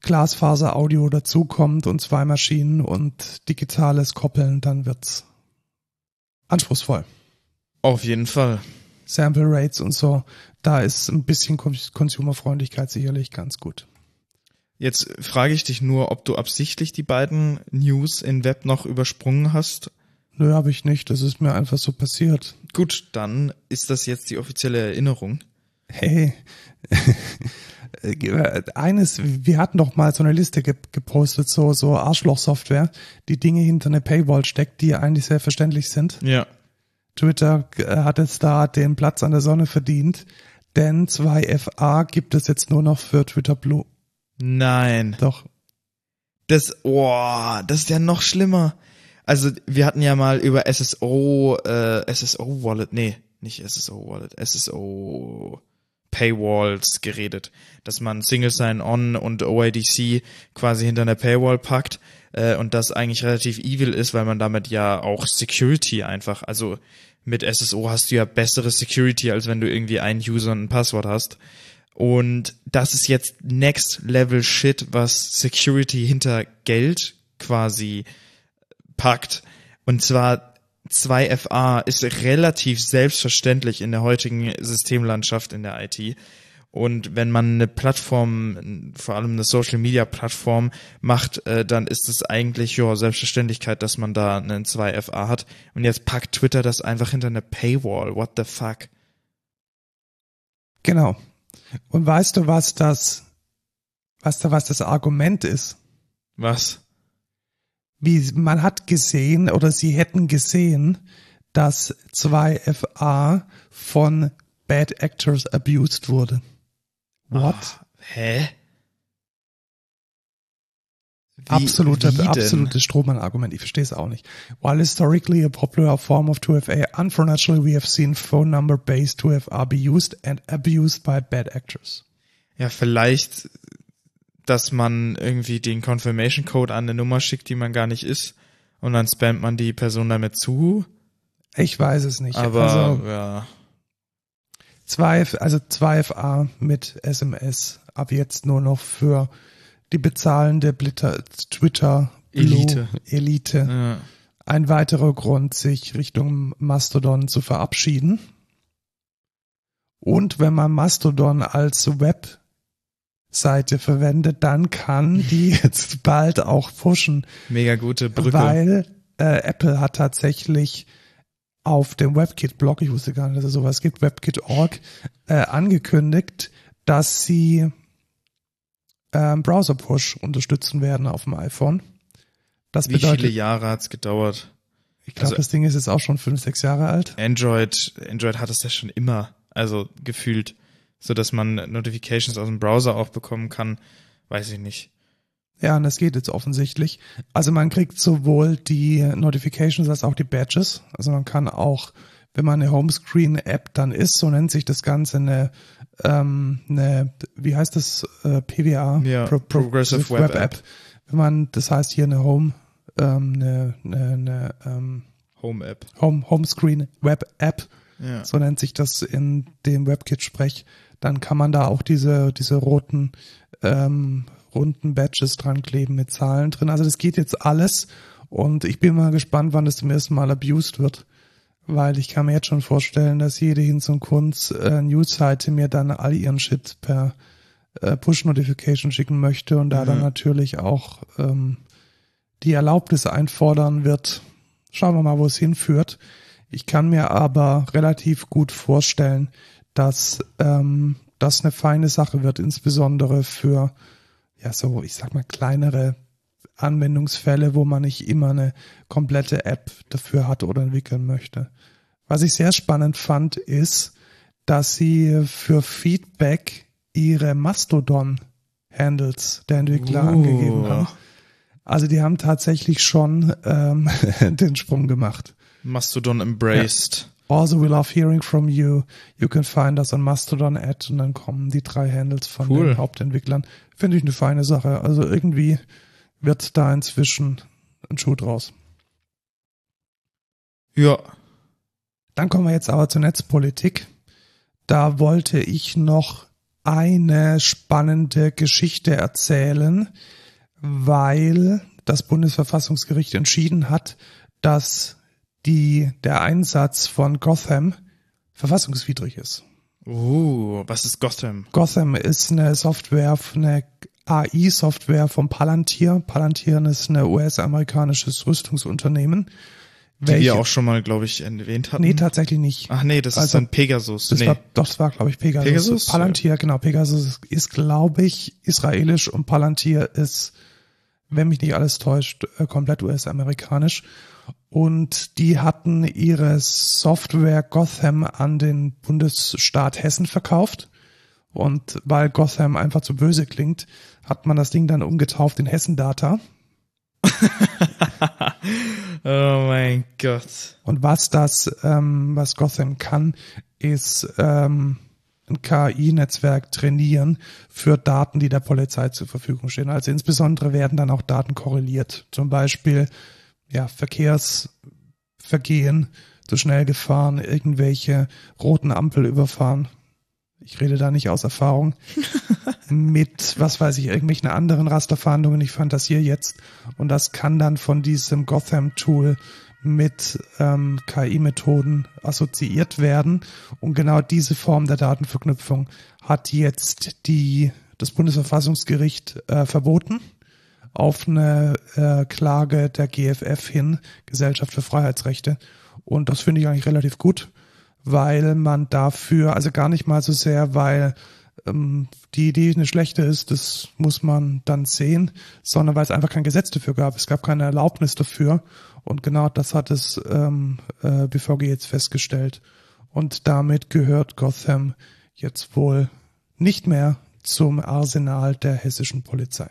Glasfaser-Audio dazukommt und zwei Maschinen und digitales Koppeln, dann wird's anspruchsvoll. Auf jeden Fall. Sample Rates und so, da ist ein bisschen Cons- Consumerfreundlichkeit sicherlich ganz gut. Jetzt frage ich dich nur, ob du absichtlich die beiden News in Web noch übersprungen hast. Nö, habe ich nicht. Das ist mir einfach so passiert. Gut, dann ist das jetzt die offizielle Erinnerung. Hey, [LAUGHS] eines, wir hatten doch mal so eine Liste ge gepostet, so, so Arschloch-Software, die Dinge hinter eine Paywall steckt, die eigentlich selbstverständlich sind. Ja. Twitter äh, hat jetzt da den Platz an der Sonne verdient, denn 2FA gibt es jetzt nur noch für Twitter Blue. Nein. Doch. Das, oh, das ist ja noch schlimmer. Also, wir hatten ja mal über SSO, äh, SSO Wallet, nee, nicht SSO Wallet, SSO Paywalls geredet, dass man Single Sign-On und OIDC quasi hinter einer Paywall packt äh, und das eigentlich relativ evil ist, weil man damit ja auch Security einfach, also mit SSO hast du ja bessere Security, als wenn du irgendwie einen User und ein Passwort hast. Und das ist jetzt Next Level Shit, was Security hinter Geld quasi packt. Und zwar 2FA ist relativ selbstverständlich in der heutigen Systemlandschaft in der IT. Und wenn man eine Plattform, vor allem eine Social Media Plattform macht, äh, dann ist es eigentlich ja Selbstverständlichkeit, dass man da einen 2FA hat. Und jetzt packt Twitter das einfach hinter eine Paywall. What the fuck? Genau. Und weißt du, was das, was da, was das Argument ist? Was? Wie, man hat gesehen oder sie hätten gesehen, dass 2FA von Bad Actors abused wurde. What? Ah, hä? Wie- Absolute, wie denn? absolutes Strohmann-Argument. Ich verstehe es auch nicht. While historically a popular form of 2FA, unfortunately we have seen phone number-based 2FA be used and abused by bad actors. Ja, vielleicht, dass man irgendwie den Confirmation Code an eine Nummer schickt, die man gar nicht ist. Und dann spammt man die Person damit zu. Ich weiß es nicht. Aber also, ja. 2, also 2FA mit SMS ab jetzt nur noch für die bezahlende Blitter, Twitter Blue Elite. Elite. ja. Ein weiterer Grund, sich Richtung Mastodon zu verabschieden. Und wenn man Mastodon als Webseite verwendet, dann kann die [LAUGHS] jetzt bald auch pushen, Mega gute Brücke. weil äh, Apple hat tatsächlich auf dem WebKit-Blog, ich wusste gar nicht, dass es sowas gibt, WebKit.org, äh, angekündigt, dass sie ähm, Browser-Push unterstützen werden auf dem iPhone. Das Wie viele bedeutet, Jahre hat's gedauert? ich glaube, also- das Ding ist jetzt auch schon fünf, sechs Jahre alt. Android, Android hat es ja schon immer, also gefühlt, so dass man Notifications aus dem Browser auch bekommen kann, weiß ich nicht. Ja, und das geht jetzt offensichtlich. Also man kriegt sowohl die Notifications als auch die Badges. Also man kann auch, wenn man eine Homescreen-App dann ist, so nennt sich das Ganze eine, ähm, eine wie heißt das, äh, PWA? Ja, Progressive Web App. Wenn man, das heißt hier eine Home, ähm, eine, eine, eine ähm, Home App. Home, Homescreen Web App, Ja. so nennt sich das in dem WebKit-Sprech, dann kann man da auch diese, diese roten, ähm, runden Badges dran kleben mit Zahlen drin. Also das geht jetzt alles und ich bin mal gespannt, wann das zum ersten Mal abused wird, weil ich kann mir jetzt schon vorstellen, dass jede Hinz und Kunz äh, News-Seite mir dann all ihren Shit per äh, Push-Notification schicken möchte und da Mhm. dann natürlich auch ähm, die Erlaubnis einfordern wird. Schauen wir mal, wo es hinführt. Ich kann mir aber relativ gut vorstellen, dass ähm, das eine feine Sache wird, insbesondere für ja so, ich sag mal kleinere Anwendungsfälle, wo man nicht immer eine komplette App dafür hat oder entwickeln möchte. Was ich sehr spannend fand, ist, dass sie für Feedback ihre Mastodon-Handles der Entwickler Uh. angegeben haben. Also die haben tatsächlich schon ähm, [LAUGHS] den Sprung gemacht. Mastodon embraced. Also, we love hearing from you. You can find us on Mastodon at und dann kommen die drei Handles von Cool. den Hauptentwicklern. Finde ich eine feine Sache. Also irgendwie wird da inzwischen ein Schuh draus. Ja. Dann kommen wir jetzt aber zur Netzpolitik. Da wollte ich noch eine spannende Geschichte erzählen, weil das Bundesverfassungsgericht entschieden hat, dass die, der Einsatz von Gotham verfassungswidrig ist. Uh, was ist Gotham? Gotham ist eine Software, eine AI-Software vom Palantir. Palantir ist ein US-amerikanisches Rüstungsunternehmen. Die wir auch schon mal, glaube ich, erwähnt hatten. Nee, tatsächlich nicht. Ach nee, das ist Also, dann Pegasus. Das nee. war, doch, das war, glaube ich, Pegasus. Pegasus? Palantir, genau. Pegasus ist, glaube ich, israelisch und Palantir ist, wenn mich nicht alles täuscht, äh, komplett US-amerikanisch. Und die hatten ihre Software Gotham an den Bundesstaat Hessen verkauft. Und weil Gotham einfach zu böse klingt, hat man das Ding dann umgetauft in Hessen Data. [LAUGHS] Oh mein Gott. Und was das, ähm, was Gotham kann, ist ähm, ein KI-Netzwerk trainieren für Daten, die der Polizei zur Verfügung stehen. Also insbesondere werden dann auch Daten korreliert. Zum Beispiel ja, Verkehrsvergehen, zu schnell gefahren, irgendwelche roten Ampel überfahren. Ich rede da nicht aus Erfahrung. [LAUGHS] mit, was weiß ich, irgendwelchen anderen Rasterfahndungen. Ich fantasiere jetzt. Und das kann dann von diesem Gotham-Tool mit ähm, KI-Methoden assoziiert werden. Und genau diese Form der Datenverknüpfung hat jetzt die, das Bundesverfassungsgericht äh, verboten auf eine äh, Klage der GFF hin, Gesellschaft für Freiheitsrechte. Und das finde ich eigentlich relativ gut, weil man dafür, also gar nicht mal so sehr, weil ähm, die Idee eine schlechte ist, das muss man dann sehen, sondern weil es einfach kein Gesetz dafür gab. Es gab keine Erlaubnis dafür. Und genau das hat es ähm, äh, BVG jetzt festgestellt. Und damit gehört Gotham jetzt wohl nicht mehr zum Arsenal der hessischen Polizei.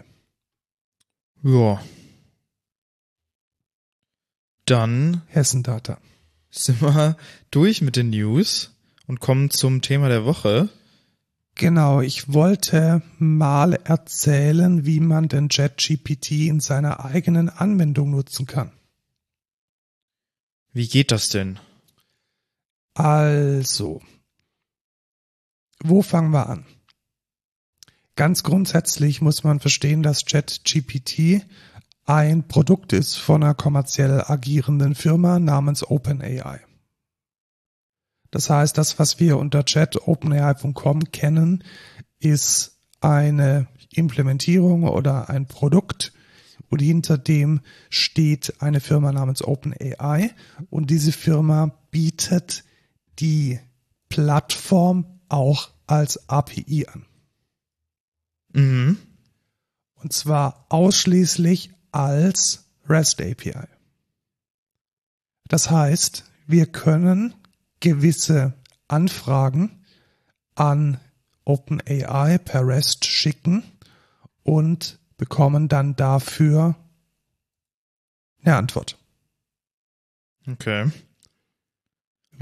Ja. Dann Hessendata. sind wir durch mit den News und kommen zum Thema der Woche. Genau, ich wollte mal erzählen, wie man den ChatGPT in seiner eigenen Anwendung nutzen kann. Wie geht das denn? Also, wo fangen wir an? Ganz grundsätzlich muss man verstehen, dass ChatGPT ein Produkt ist von einer kommerziell agierenden Firma namens OpenAI. Das heißt, das, was wir unter chatopenai.com kennen, ist eine Implementierung oder ein Produkt und hinter dem steht eine Firma namens OpenAI und diese Firma bietet die Plattform auch als API an. Mhm. Und zwar ausschließlich als REST API. Das heißt, wir können gewisse Anfragen an OpenAI per REST schicken und bekommen dann dafür eine Antwort. Okay.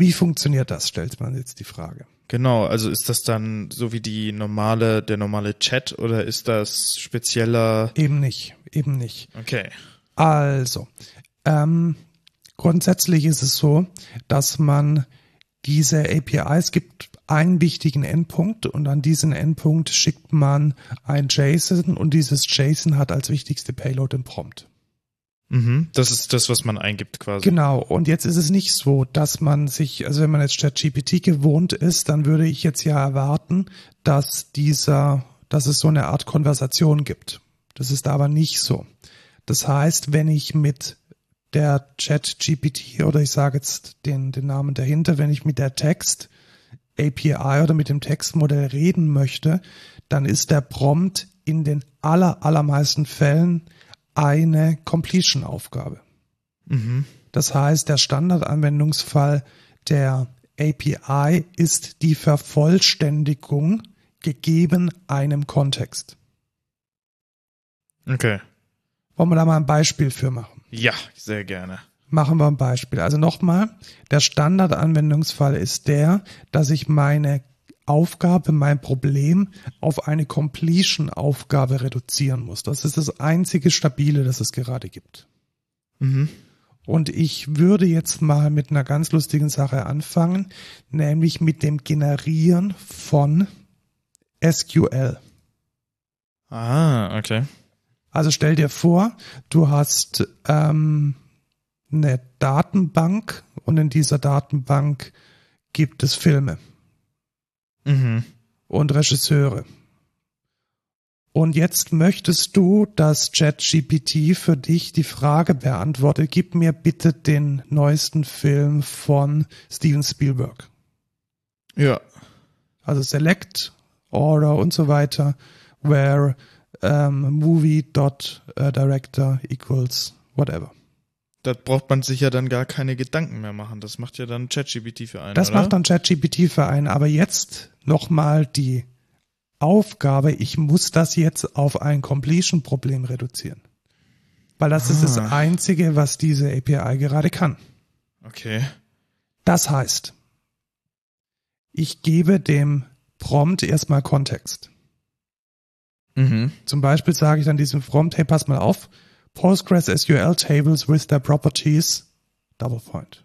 Wie funktioniert das, stellt man jetzt die Frage. Genau, also ist das dann so wie die normale, der normale Chat oder ist das spezieller? Eben nicht, eben nicht. Okay. Also, ähm, grundsätzlich ist es so, dass man diese APIs gibt einen wichtigen Endpunkt und an diesen Endpunkt schickt man ein JSON und dieses JSON hat als wichtigste Payload den Prompt. Mhm. Das ist das, was man eingibt quasi. Genau. Und jetzt ist es nicht so, dass man sich, also wenn man jetzt ChatGPT gewohnt ist, dann würde ich jetzt ja erwarten, dass dieser, dass es so eine Art Konversation gibt. Das ist aber nicht so. Das heißt, wenn ich mit der ChatGPT oder ich sage jetzt den, den Namen dahinter, wenn ich mit der Text API oder mit dem Textmodell reden möchte, dann ist der Prompt in den aller, allermeisten Fällen eine Completion-Aufgabe. Mhm. Das heißt, der Standardanwendungsfall der API ist die Vervollständigung gegeben einem Kontext. Okay. Wollen wir da mal ein Beispiel für machen? Ja, sehr gerne. Machen wir ein Beispiel. Also nochmal, der Standardanwendungsfall ist der, dass ich meine Aufgabe, mein Problem auf eine Completion-Aufgabe reduzieren muss. Das ist das einzige Stabile, das es gerade gibt. Mhm. Und ich würde jetzt mal mit einer ganz lustigen Sache anfangen, nämlich mit dem Generieren von SQL. Ah, okay. Also stell dir vor, du hast ähm, eine Datenbank und in dieser Datenbank gibt es Filme Mhm. und Regisseure. Und jetzt möchtest du, dass ChatGPT für dich die Frage beantwortet, gib mir bitte den neuesten Film von Steven Spielberg. Ja. Also Select, Order und so weiter, where um, movie dot uh, director equals whatever. Da braucht man sich ja dann gar keine Gedanken mehr machen. Das macht ja dann ChatGPT für einen. Das oder? macht dann ChatGPT für einen. Aber jetzt nochmal die Aufgabe, ich muss das jetzt auf ein Completion-Problem reduzieren. Weil das ist das Ah. Einzige, was diese API gerade kann. Okay. Das heißt, ich gebe dem Prompt erstmal Kontext. Mhm. Zum Beispiel sage ich dann diesem Prompt, hey, pass mal auf, Postgres SQL Tables with their properties, Double Point.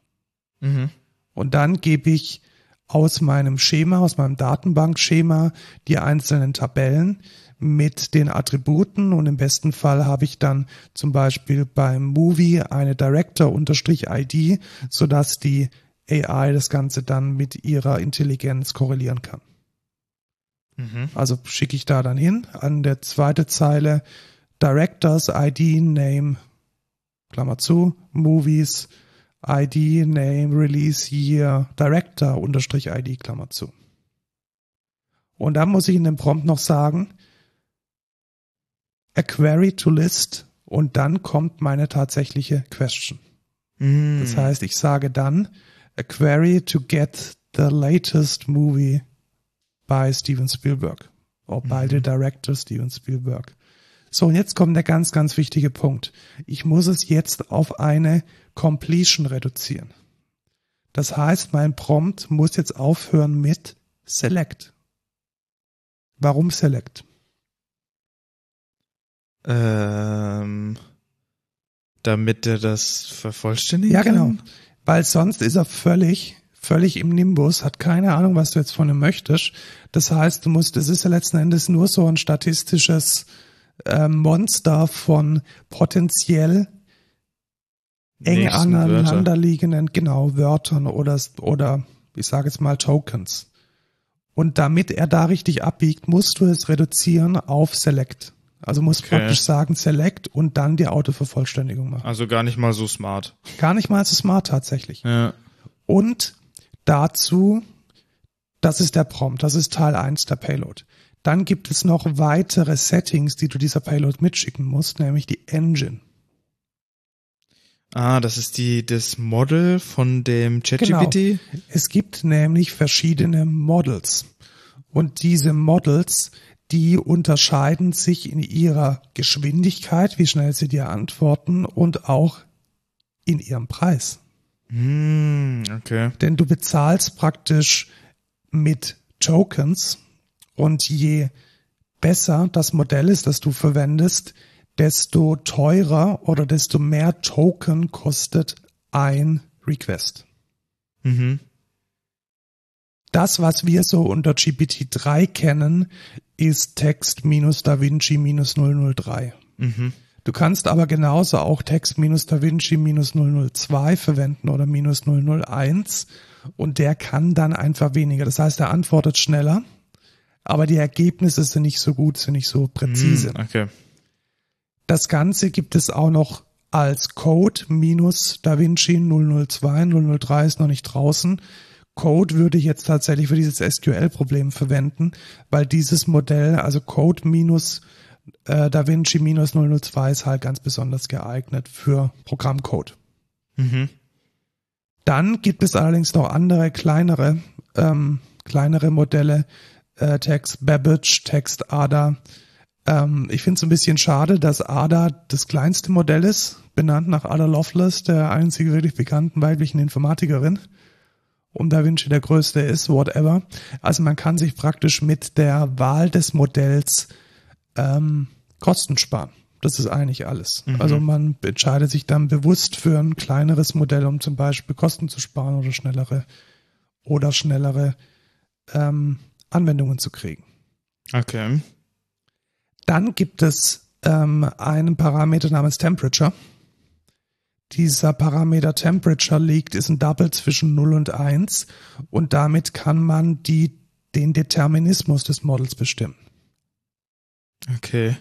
Mhm. Und dann gebe ich aus meinem Schema, aus meinem Datenbankschema die einzelnen Tabellen mit den Attributen und im besten Fall habe ich dann zum Beispiel beim Movie eine Director-ID, sodass die AI das Ganze dann mit ihrer Intelligenz korrelieren kann. Mhm. Also schicke ich da dann hin an der zweite Zeile Directors ID Name Klammer zu Movies ID Name Release Year Director Unterstrich ID Klammer zu. Und dann muss ich in dem Prompt noch sagen a query to list und dann kommt meine tatsächliche Question. Mhm. Das heißt, ich sage dann a query to get the latest movie by Steven Spielberg or by the director Steven Spielberg. So, und jetzt kommt der ganz, ganz wichtige Punkt. Ich muss es jetzt auf eine Completion reduzieren. Das heißt, mein Prompt muss jetzt aufhören mit Select. Warum Select? Ähm, damit er das vervollständigen Ja, genau. kann? Weil sonst ist er völlig, völlig im Nimbus, hat keine Ahnung, was du jetzt von ihm möchtest. Das heißt, du musst, es ist ja letzten Endes nur so ein statistisches ähm, Monster von potenziell eng aneinanderliegenden, genau, Wörtern oder, oder ich sage jetzt mal Tokens. Und damit er da richtig abbiegt, musst du es reduzieren auf Select. Also musst Okay. praktisch sagen Select und dann die Autovervollständigung machen. Also gar nicht mal so smart. Gar nicht mal so smart tatsächlich. Ja. Und dazu, das ist der Prompt, das ist Teil 1 der Payload. Dann gibt es noch weitere Settings, die du dieser Payload mitschicken musst, nämlich die Engine. Ah, das ist die, das Model von dem ChatGPT? Es gibt nämlich verschiedene Models. Und diese Models, die unterscheiden sich in ihrer Geschwindigkeit, wie schnell sie dir antworten und auch in ihrem Preis. Hm, okay. Denn du bezahlst praktisch mit Tokens und je besser das Modell ist, das du verwendest, desto teurer oder desto mehr Token kostet ein Request. Mhm. Das, was wir so unter GPT-3 kennen, ist Text minus DaVinci minus 003. Mhm. Du kannst aber genauso auch Text minus DaVinci minus 002 verwenden oder minus 001 und der kann dann einfach weniger. Das heißt, er antwortet schneller, aber die Ergebnisse sind nicht so gut, sind nicht so präzise. Hm, okay. Das Ganze gibt es auch noch als Code minus DaVinci 002, 003 ist noch nicht draußen. Code würde ich jetzt tatsächlich für dieses SQL-Problem verwenden, weil dieses Modell, also Code minus äh, DaVinci minus 002 ist halt ganz besonders geeignet für Programmcode. Mhm. Dann gibt es allerdings noch andere kleinere, ähm, kleinere Modelle, äh, Text Babbage, Text Ada, Ähm, ich finde es ein bisschen schade, dass Ada das kleinste Modell ist, benannt nach Ada Lovelace, der einzige wirklich bekannten weiblichen Informatikerin. Und Da Vinci der größte ist, whatever. Also man kann sich praktisch mit der Wahl des Modells ähm, Kosten sparen. Das ist eigentlich alles. Mhm. Also man entscheidet sich dann bewusst für ein kleineres Modell, um zum Beispiel Kosten zu sparen oder schnellere oder schnellere ähm, Anwendungen zu kriegen. Okay. Dann gibt es ähm, einen Parameter namens Temperature. Dieser Parameter Temperature liegt, ist ein Double zwischen 0 und 1 und damit kann man die, den Determinismus des Models bestimmen. Okay.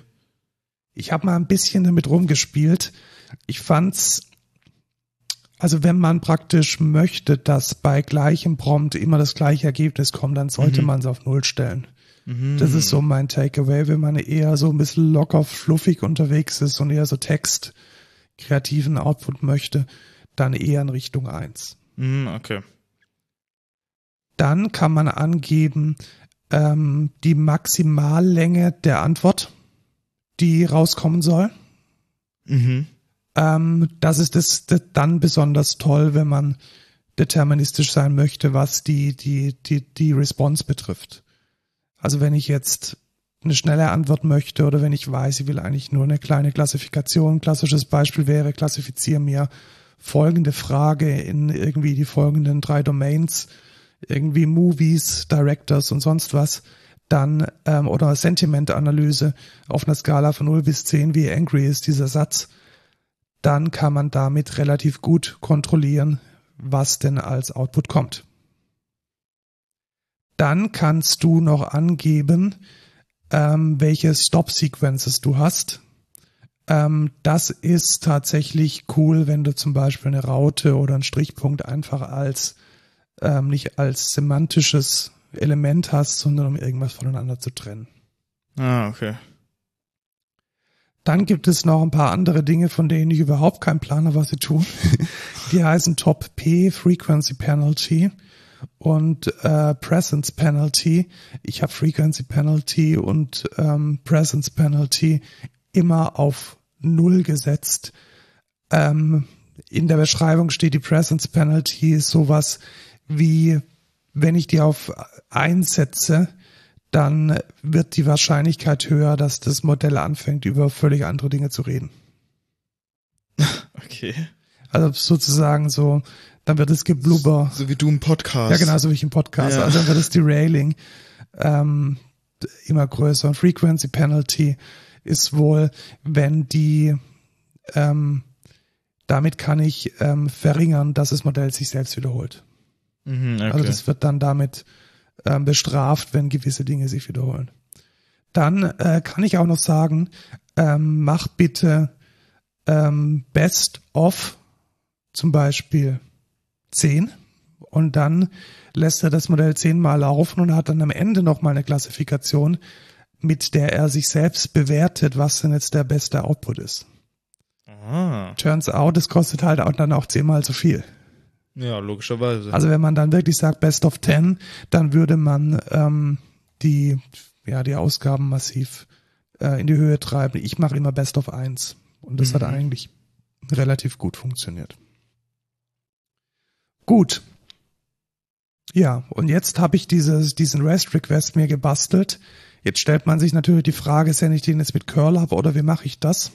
Ich habe mal ein bisschen damit rumgespielt. Ich fand's, also wenn man praktisch möchte, dass bei gleichem Prompt immer das gleiche Ergebnis kommt, dann sollte mhm. man es auf Null stellen. Mhm. Das ist so mein Takeaway, wenn man eher so ein bisschen locker, fluffig unterwegs ist und eher so Text, kreativen Output möchte, dann eher in Richtung 1. Mhm, okay. Dann kann man angeben ähm, die Maximallänge der Antwort, die rauskommen soll. Mhm. Ähm, das ist das dann besonders toll, wenn man deterministisch sein möchte, was die, die, die, die Response betrifft. Also wenn ich jetzt eine schnelle Antwort möchte oder wenn ich weiß, ich will eigentlich nur eine kleine Klassifikation. Klassisches Beispiel wäre, klassifiziere mir folgende Frage in irgendwie die folgenden drei Domains, irgendwie Movies, Directors und sonst was, dann ähm, oder Sentimentanalyse auf einer Skala von 0 bis 10, wie angry ist dieser Satz, dann kann man damit relativ gut kontrollieren, was denn als Output kommt. Dann kannst du noch angeben, ähm, welche Stop-Sequences du hast. Ähm, das ist tatsächlich cool, wenn du zum Beispiel eine Raute oder einen Strichpunkt einfach als ähm, nicht als semantisches Element hast, sondern um irgendwas voneinander zu trennen. Ah, okay. Dann gibt es noch ein paar andere Dinge, von denen ich überhaupt keinen Plan habe, was sie tun. [LAUGHS] Die heißen Top P, Frequency Penalty und äh, Presence Penalty. Ich habe Frequency Penalty und ähm, Presence Penalty immer auf Null gesetzt. Ähm, in der Beschreibung steht die Presence Penalty sowas wie, wenn ich die auf eins setze, dann wird die Wahrscheinlichkeit höher, dass das Modell anfängt, über völlig andere Dinge zu reden. [LAUGHS] Okay. Also sozusagen so, dann wird es geblubber. So wie du im Podcast. Ja, genau, so wie ich im Podcast. Ja. Also dann wird es Derailing ähm, immer größer. Und Frequency Penalty ist wohl, wenn die, ähm, damit kann ich ähm, verringern, dass das Modell sich selbst wiederholt. Mhm, okay. Also das wird dann damit ähm, bestraft, wenn gewisse Dinge sich wiederholen. Dann äh, kann ich auch noch sagen, ähm, mach bitte ähm, Best of zum Beispiel 10 und dann lässt er das Modell zehnmal laufen und hat dann am Ende nochmal eine Klassifikation, mit der er sich selbst bewertet, was denn jetzt der beste Output ist. Ah. Turns out, es kostet halt auch dann auch zehnmal so viel. Ja, logischerweise. Also wenn man dann wirklich sagt Best of 10, dann würde man ähm, die, ja, die Ausgaben massiv äh, in die Höhe treiben. Ich mache immer Best of 1 und das mhm. hat eigentlich relativ gut funktioniert. Gut. Ja, und jetzt habe ich dieses, diesen REST-Request mir gebastelt. Jetzt stellt man sich natürlich die Frage, sende ich den jetzt mit Curl ab oder wie mache ich das?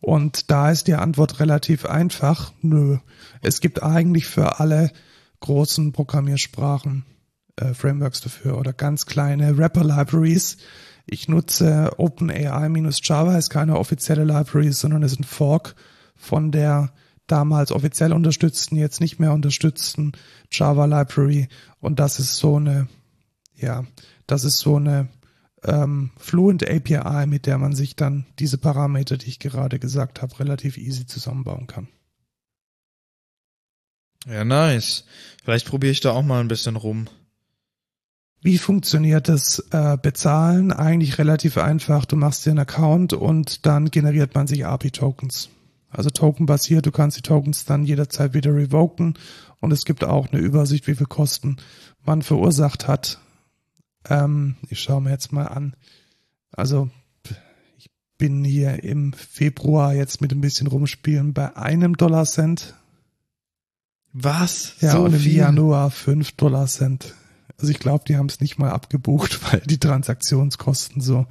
Und da ist die Antwort relativ einfach. Nö. Es gibt eigentlich für alle großen Programmiersprachen äh, Frameworks dafür oder ganz kleine Wrapper-Libraries. Ich nutze OpenAI-Java, ist keine offizielle Library, sondern ist ein Fork von der damals offiziell unterstützten, jetzt nicht mehr unterstützten Java Library. Und das ist so eine, ja, das ist so eine ähm, Fluent API, mit der man sich dann diese Parameter, die ich gerade gesagt habe, relativ easy zusammenbauen kann. Ja, nice. Vielleicht probiere ich da auch mal ein bisschen rum. Wie funktioniert das äh, Bezahlen? Eigentlich relativ einfach. Du machst dir einen Account und dann generiert man sich API-Tokens. Also Token-basiert, du kannst die Tokens dann jederzeit wieder revoken und es gibt auch eine Übersicht, wie viel Kosten man verursacht hat. Ähm, ich schaue mir jetzt mal an. Also bin hier im Februar jetzt mit ein bisschen rumspielen bei einem Dollar Cent. Was? Ja, so und im viel? Januar fünf Dollar Cent. Also ich glaube, die haben es nicht mal abgebucht, [LAUGHS] weil die Transaktionskosten so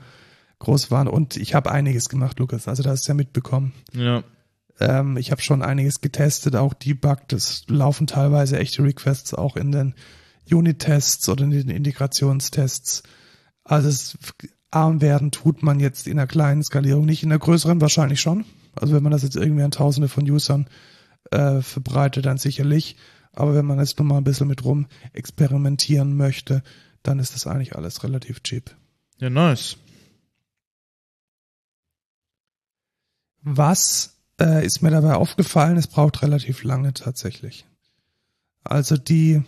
groß waren. Und ich habe einiges gemacht, Lukas. Also da hast du ja mitbekommen. Ja. Ähm, ich habe schon einiges getestet, auch debuggt. Es laufen teilweise echte Requests auch in den Unit-Tests oder in den Integrationstests. Also es arm werden tut man jetzt in einer kleinen Skalierung nicht, in der größeren wahrscheinlich schon. Also wenn man das jetzt irgendwie an Tausende von Usern äh, verbreitet, dann sicherlich. Aber wenn man jetzt nur mal ein bisschen mit rum experimentieren möchte, dann ist das eigentlich alles relativ cheap. Ja, nice. Was äh, ist mir dabei aufgefallen? Es braucht relativ lange tatsächlich. Also die,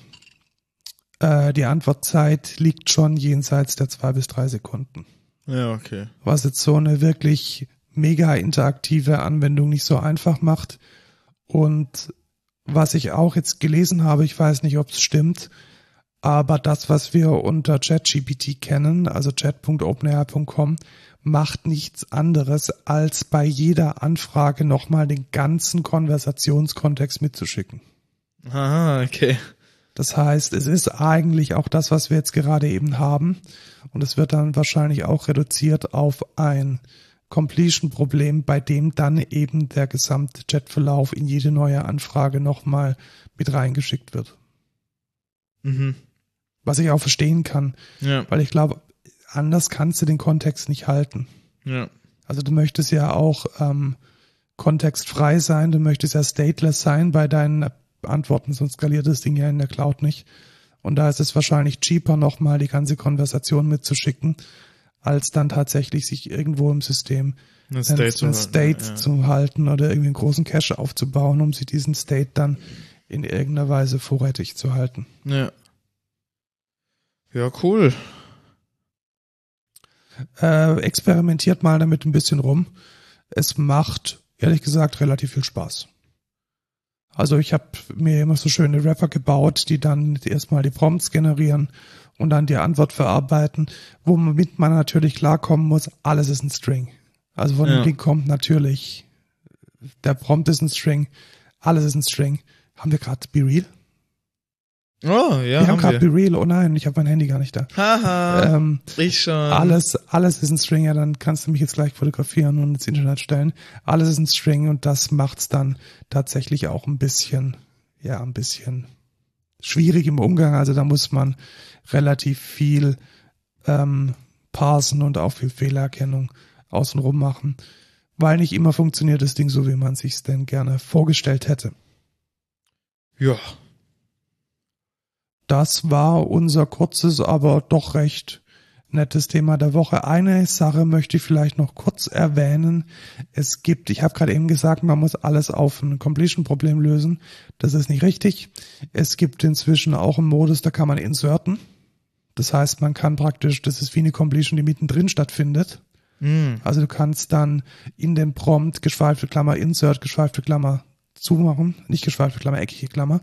äh, die Antwortzeit liegt schon jenseits der zwei bis drei Sekunden. Ja, okay. Was jetzt so eine wirklich mega interaktive Anwendung nicht so einfach macht. Und was ich auch jetzt gelesen habe, ich weiß nicht, ob es stimmt, aber das, was wir unter ChatGPT kennen, also chat.openai.com, macht nichts anderes, als bei jeder Anfrage nochmal den ganzen Konversationskontext mitzuschicken. Aha, okay. Das heißt, es ist eigentlich auch das, was wir jetzt gerade eben haben. Und es wird dann wahrscheinlich auch reduziert auf ein Completion-Problem, bei dem dann eben der gesamte Chatverlauf in jede neue Anfrage nochmal mit reingeschickt wird. Mhm. Was ich auch verstehen kann, Ja, weil ich glaube, anders kannst du den Kontext nicht halten. ja. Also du möchtest ja auch ähm, kontextfrei sein, du möchtest ja stateless sein bei deinen Antworten, sonst skaliert das Ding ja in der Cloud nicht. Und da ist es wahrscheinlich cheaper, nochmal die ganze Konversation mitzuschicken, als dann tatsächlich sich irgendwo im System Eine einen State, einen zu State halten, ja. zu halten oder irgendwie einen großen Cache aufzubauen, um sich diesen State dann in irgendeiner Weise vorrätig zu halten. Ja. Ja, cool. Äh, experimentiert mal damit ein bisschen rum. Es macht, ehrlich gesagt, relativ viel Spaß. Also ich habe mir immer so schöne Rapper gebaut, die dann erstmal die Prompts generieren und dann die Antwort verarbeiten, womit man natürlich klarkommen muss, alles ist ein String. Also von Ja. dem Ding kommt natürlich, der Prompt ist ein String, alles ist ein String. Haben wir gerade Be Real? Oh, ja, wir haben haben gerade. Be Real, oh nein, ich habe mein Handy gar nicht da. Haha, Ähm, ich schon. alles, alles ist ein String, ja, dann kannst du mich jetzt gleich fotografieren und ins Internet stellen. Alles ist ein String und das macht's dann tatsächlich auch ein bisschen, ja, ein bisschen schwierig im Umgang. Also da muss man relativ viel ähm, parsen und auch viel Fehlererkennung außenrum machen, weil nicht immer funktioniert das Ding so, wie man sich's denn gerne vorgestellt hätte. Ja. Das war unser kurzes, aber doch recht nettes Thema der Woche. Eine Sache möchte ich vielleicht noch kurz erwähnen. Es gibt, ich habe gerade eben gesagt, man muss alles auf ein Completion-Problem lösen. Das ist nicht richtig. Es gibt inzwischen auch einen Modus, da kann man inserten. Das heißt, man kann praktisch, das ist wie eine Completion, die mittendrin stattfindet. Hm. Also du kannst dann in dem Prompt geschweifte Klammer Insert, geschweifte Klammer zumachen, nicht geschweifte Klammer, eckige Klammer.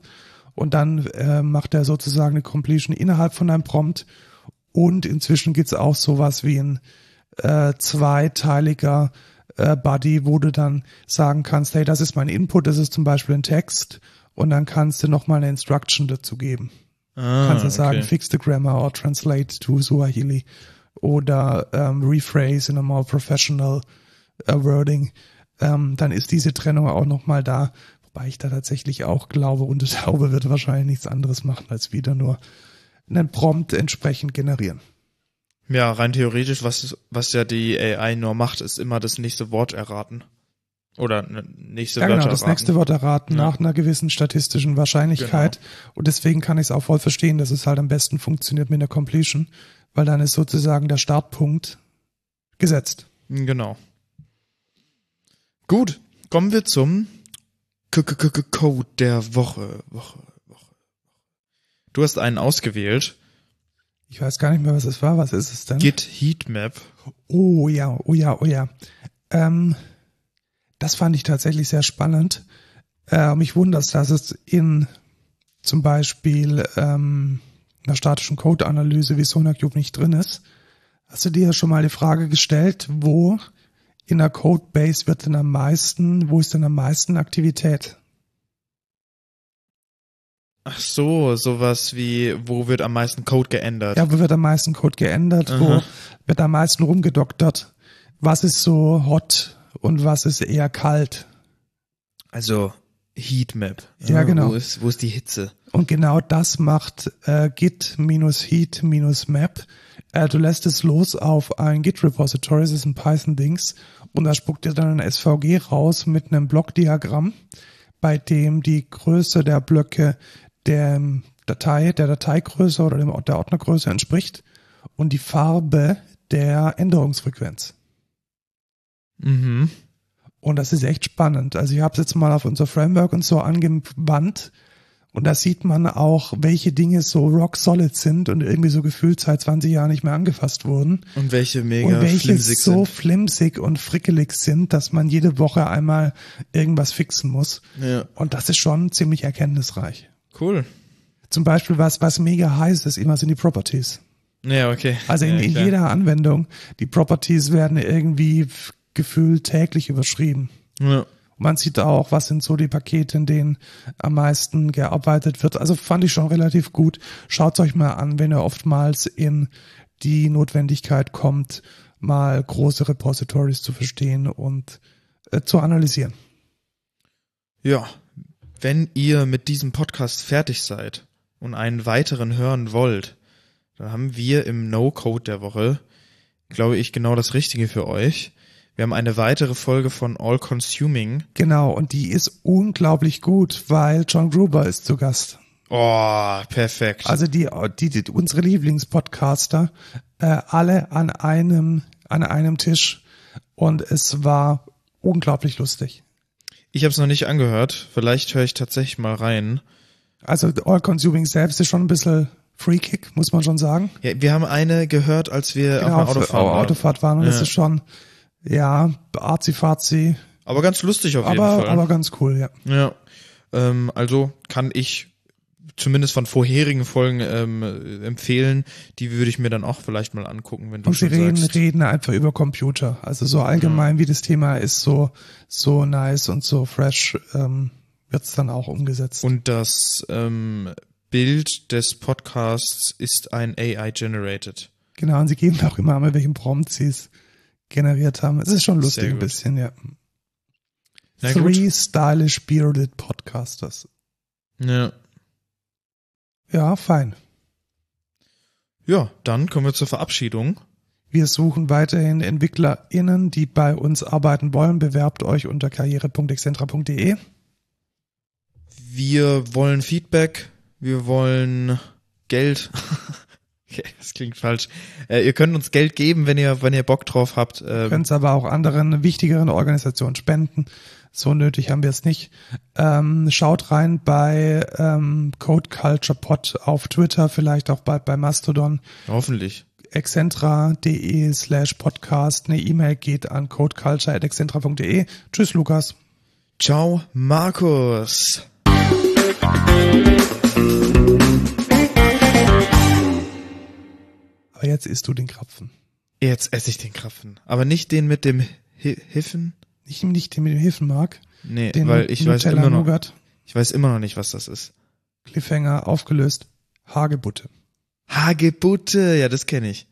Und dann äh, macht er sozusagen eine Completion innerhalb von deinem Prompt. Und inzwischen gibt's auch sowas wie ein äh, zweiteiliger äh, Buddy, wo du dann sagen kannst, hey, das ist mein Input, das ist zum Beispiel ein Text. Und dann kannst du nochmal eine Instruction dazu geben. Ah, kannst du sagen, okay. fix the grammar or translate to Swahili oder ähm, rephrase in a more professional äh, wording, ähm, dann ist diese Trennung auch nochmal da. Wobei ich da tatsächlich auch glaube, und Taube wird wahrscheinlich nichts anderes machen, als wieder nur einen Prompt entsprechend generieren. Ja, rein theoretisch, was, was ja die AI nur macht, ist immer das nächste Wort erraten. Oder nächste Ja, Wörter genau, das erraten. nächste Wort erraten Ja. nach einer gewissen statistischen Wahrscheinlichkeit. Und deswegen kann ich es auch voll verstehen, dass es halt am besten funktioniert mit der Completion, weil dann ist sozusagen der Startpunkt gesetzt. Genau. Gut, kommen wir zum Code der Woche. Woche, Woche. Du hast einen ausgewählt. Ich weiß gar nicht mehr, was es war. Was ist es denn? Git Heatmap. Oh ja, oh ja, oh ja. Ähm, das fand ich tatsächlich sehr spannend. Äh, mich wundert, dass es in zum Beispiel ähm, einer statischen Code-Analyse wie SonarCube nicht drin ist. Hast du dir schon mal die Frage gestellt, wo in der Codebase wird denn am meisten, wo ist denn am meisten Aktivität? Ach so, sowas wie, wo wird am meisten Code geändert? Ja, wo wird am meisten Code geändert? Wo Aha. wird am meisten rumgedoktert? Was ist so hot und was ist eher kalt? Also Heatmap. Ja, genau. Wo ist, wo ist die Hitze? Und genau das macht äh, git-heat-map. Äh, du lässt es los auf ein Git-Repository, das ist ein Python-Dings, und da spuckt dir dann ein SVG raus mit einem Blockdiagramm, bei dem die Größe der Blöcke der Datei, der Dateigröße oder dem, der Ordnergröße entspricht und die Farbe der Änderungsfrequenz. Mhm. Und das ist echt spannend. Also ich habe es jetzt mal auf unser Framework und so angewandt. Und da sieht man auch, welche Dinge so rock solid sind und irgendwie so gefühlt seit 20 Jahren nicht mehr angefasst wurden. Und welche mega und welche flimsig so sind. flimsig und frickelig sind, dass man jede Woche einmal irgendwas fixen muss. Ja, Und das ist schon ziemlich erkenntnisreich. cool. Zum Beispiel was, was mega heiß ist, immer sind die Properties. Ja, okay. Also in, ja, in jeder Anwendung, die Properties werden irgendwie gefühlt täglich überschrieben. Ja. Man sieht auch, was sind so die Pakete, in denen am meisten gearbeitet wird. Also fand ich schon relativ gut. Schaut euch mal an, wenn ihr oftmals in die Notwendigkeit kommt, mal große Repositories zu verstehen und äh, zu analysieren. Ja, wenn ihr mit diesem Podcast fertig seid und einen weiteren hören wollt, dann haben wir im No-Code der Woche, glaube ich, genau das Richtige für euch. Wir haben eine weitere Folge von All Consuming. Genau, und die ist unglaublich gut, weil John Gruber ist zu Gast. Oh, perfekt. Also die, die, die unsere Lieblingspodcaster, äh, alle an einem, an einem Tisch. Und es war unglaublich lustig. ich habe es noch nicht angehört. Vielleicht höre ich tatsächlich mal rein. Also All Consuming selbst ist schon ein bisschen Free-Kick, muss man schon sagen. Ja, wir haben eine gehört, als wir Genau, auf einer für- Autofahrt waren. Autofahrt waren. Und das Ja. ist schon, ja, arzi-fazi, Aber ganz lustig auf jeden aber, Fall. aber ganz cool, ja. Ja, ähm, also kann ich zumindest von vorherigen Folgen ähm, äh, empfehlen. Die würde ich mir dann auch vielleicht mal angucken, wenn du Und sie reden, sagst. reden einfach über Computer. Also so allgemein, wie das Thema ist, so, so nice und so fresh, ähm, wird's dann auch umgesetzt. Und das ähm, Bild des Podcasts ist ein AI-generated. Genau, und sie geben auch immer mal, welchen Prompt sie es generiert haben. Es ist schon lustig ein bisschen, ja. Na Three gut. stylish bearded podcasters. Ja. Ja, fein. ja, dann kommen wir zur Verabschiedung. Wir suchen weiterhin EntwicklerInnen, die bei uns arbeiten wollen. Bewerbt euch unter karriere.excentra.de. Wir wollen Feedback. Wir wollen Geld. [LAUGHS] okay, [LAUGHS] das klingt falsch. Äh, ihr könnt uns Geld geben, wenn ihr, wenn ihr Bock drauf habt. Ähm, Könnt aber auch anderen wichtigeren Organisationen spenden. So nötig haben wir es nicht. Ähm, schaut rein bei ähm, Code Culture Pod auf Twitter, vielleicht auch bald bei Mastodon. hoffentlich. excentra.de slash podcast. Eine E-Mail geht an codeculture.excentra.de. Tschüss, Lukas. Ciao, Markus. Aber jetzt isst du den Krapfen. Jetzt esse ich den Krapfen. Aber nicht den mit dem Hi Hiffen. Ich nicht den mit dem Hilfenmark. Nee, Den weil ich weiß Nutella immer noch, Nougat. ich weiß immer noch nicht, was das ist. Cliffhanger aufgelöst. Hagebutte. Hagebutte, ja, das kenne ich.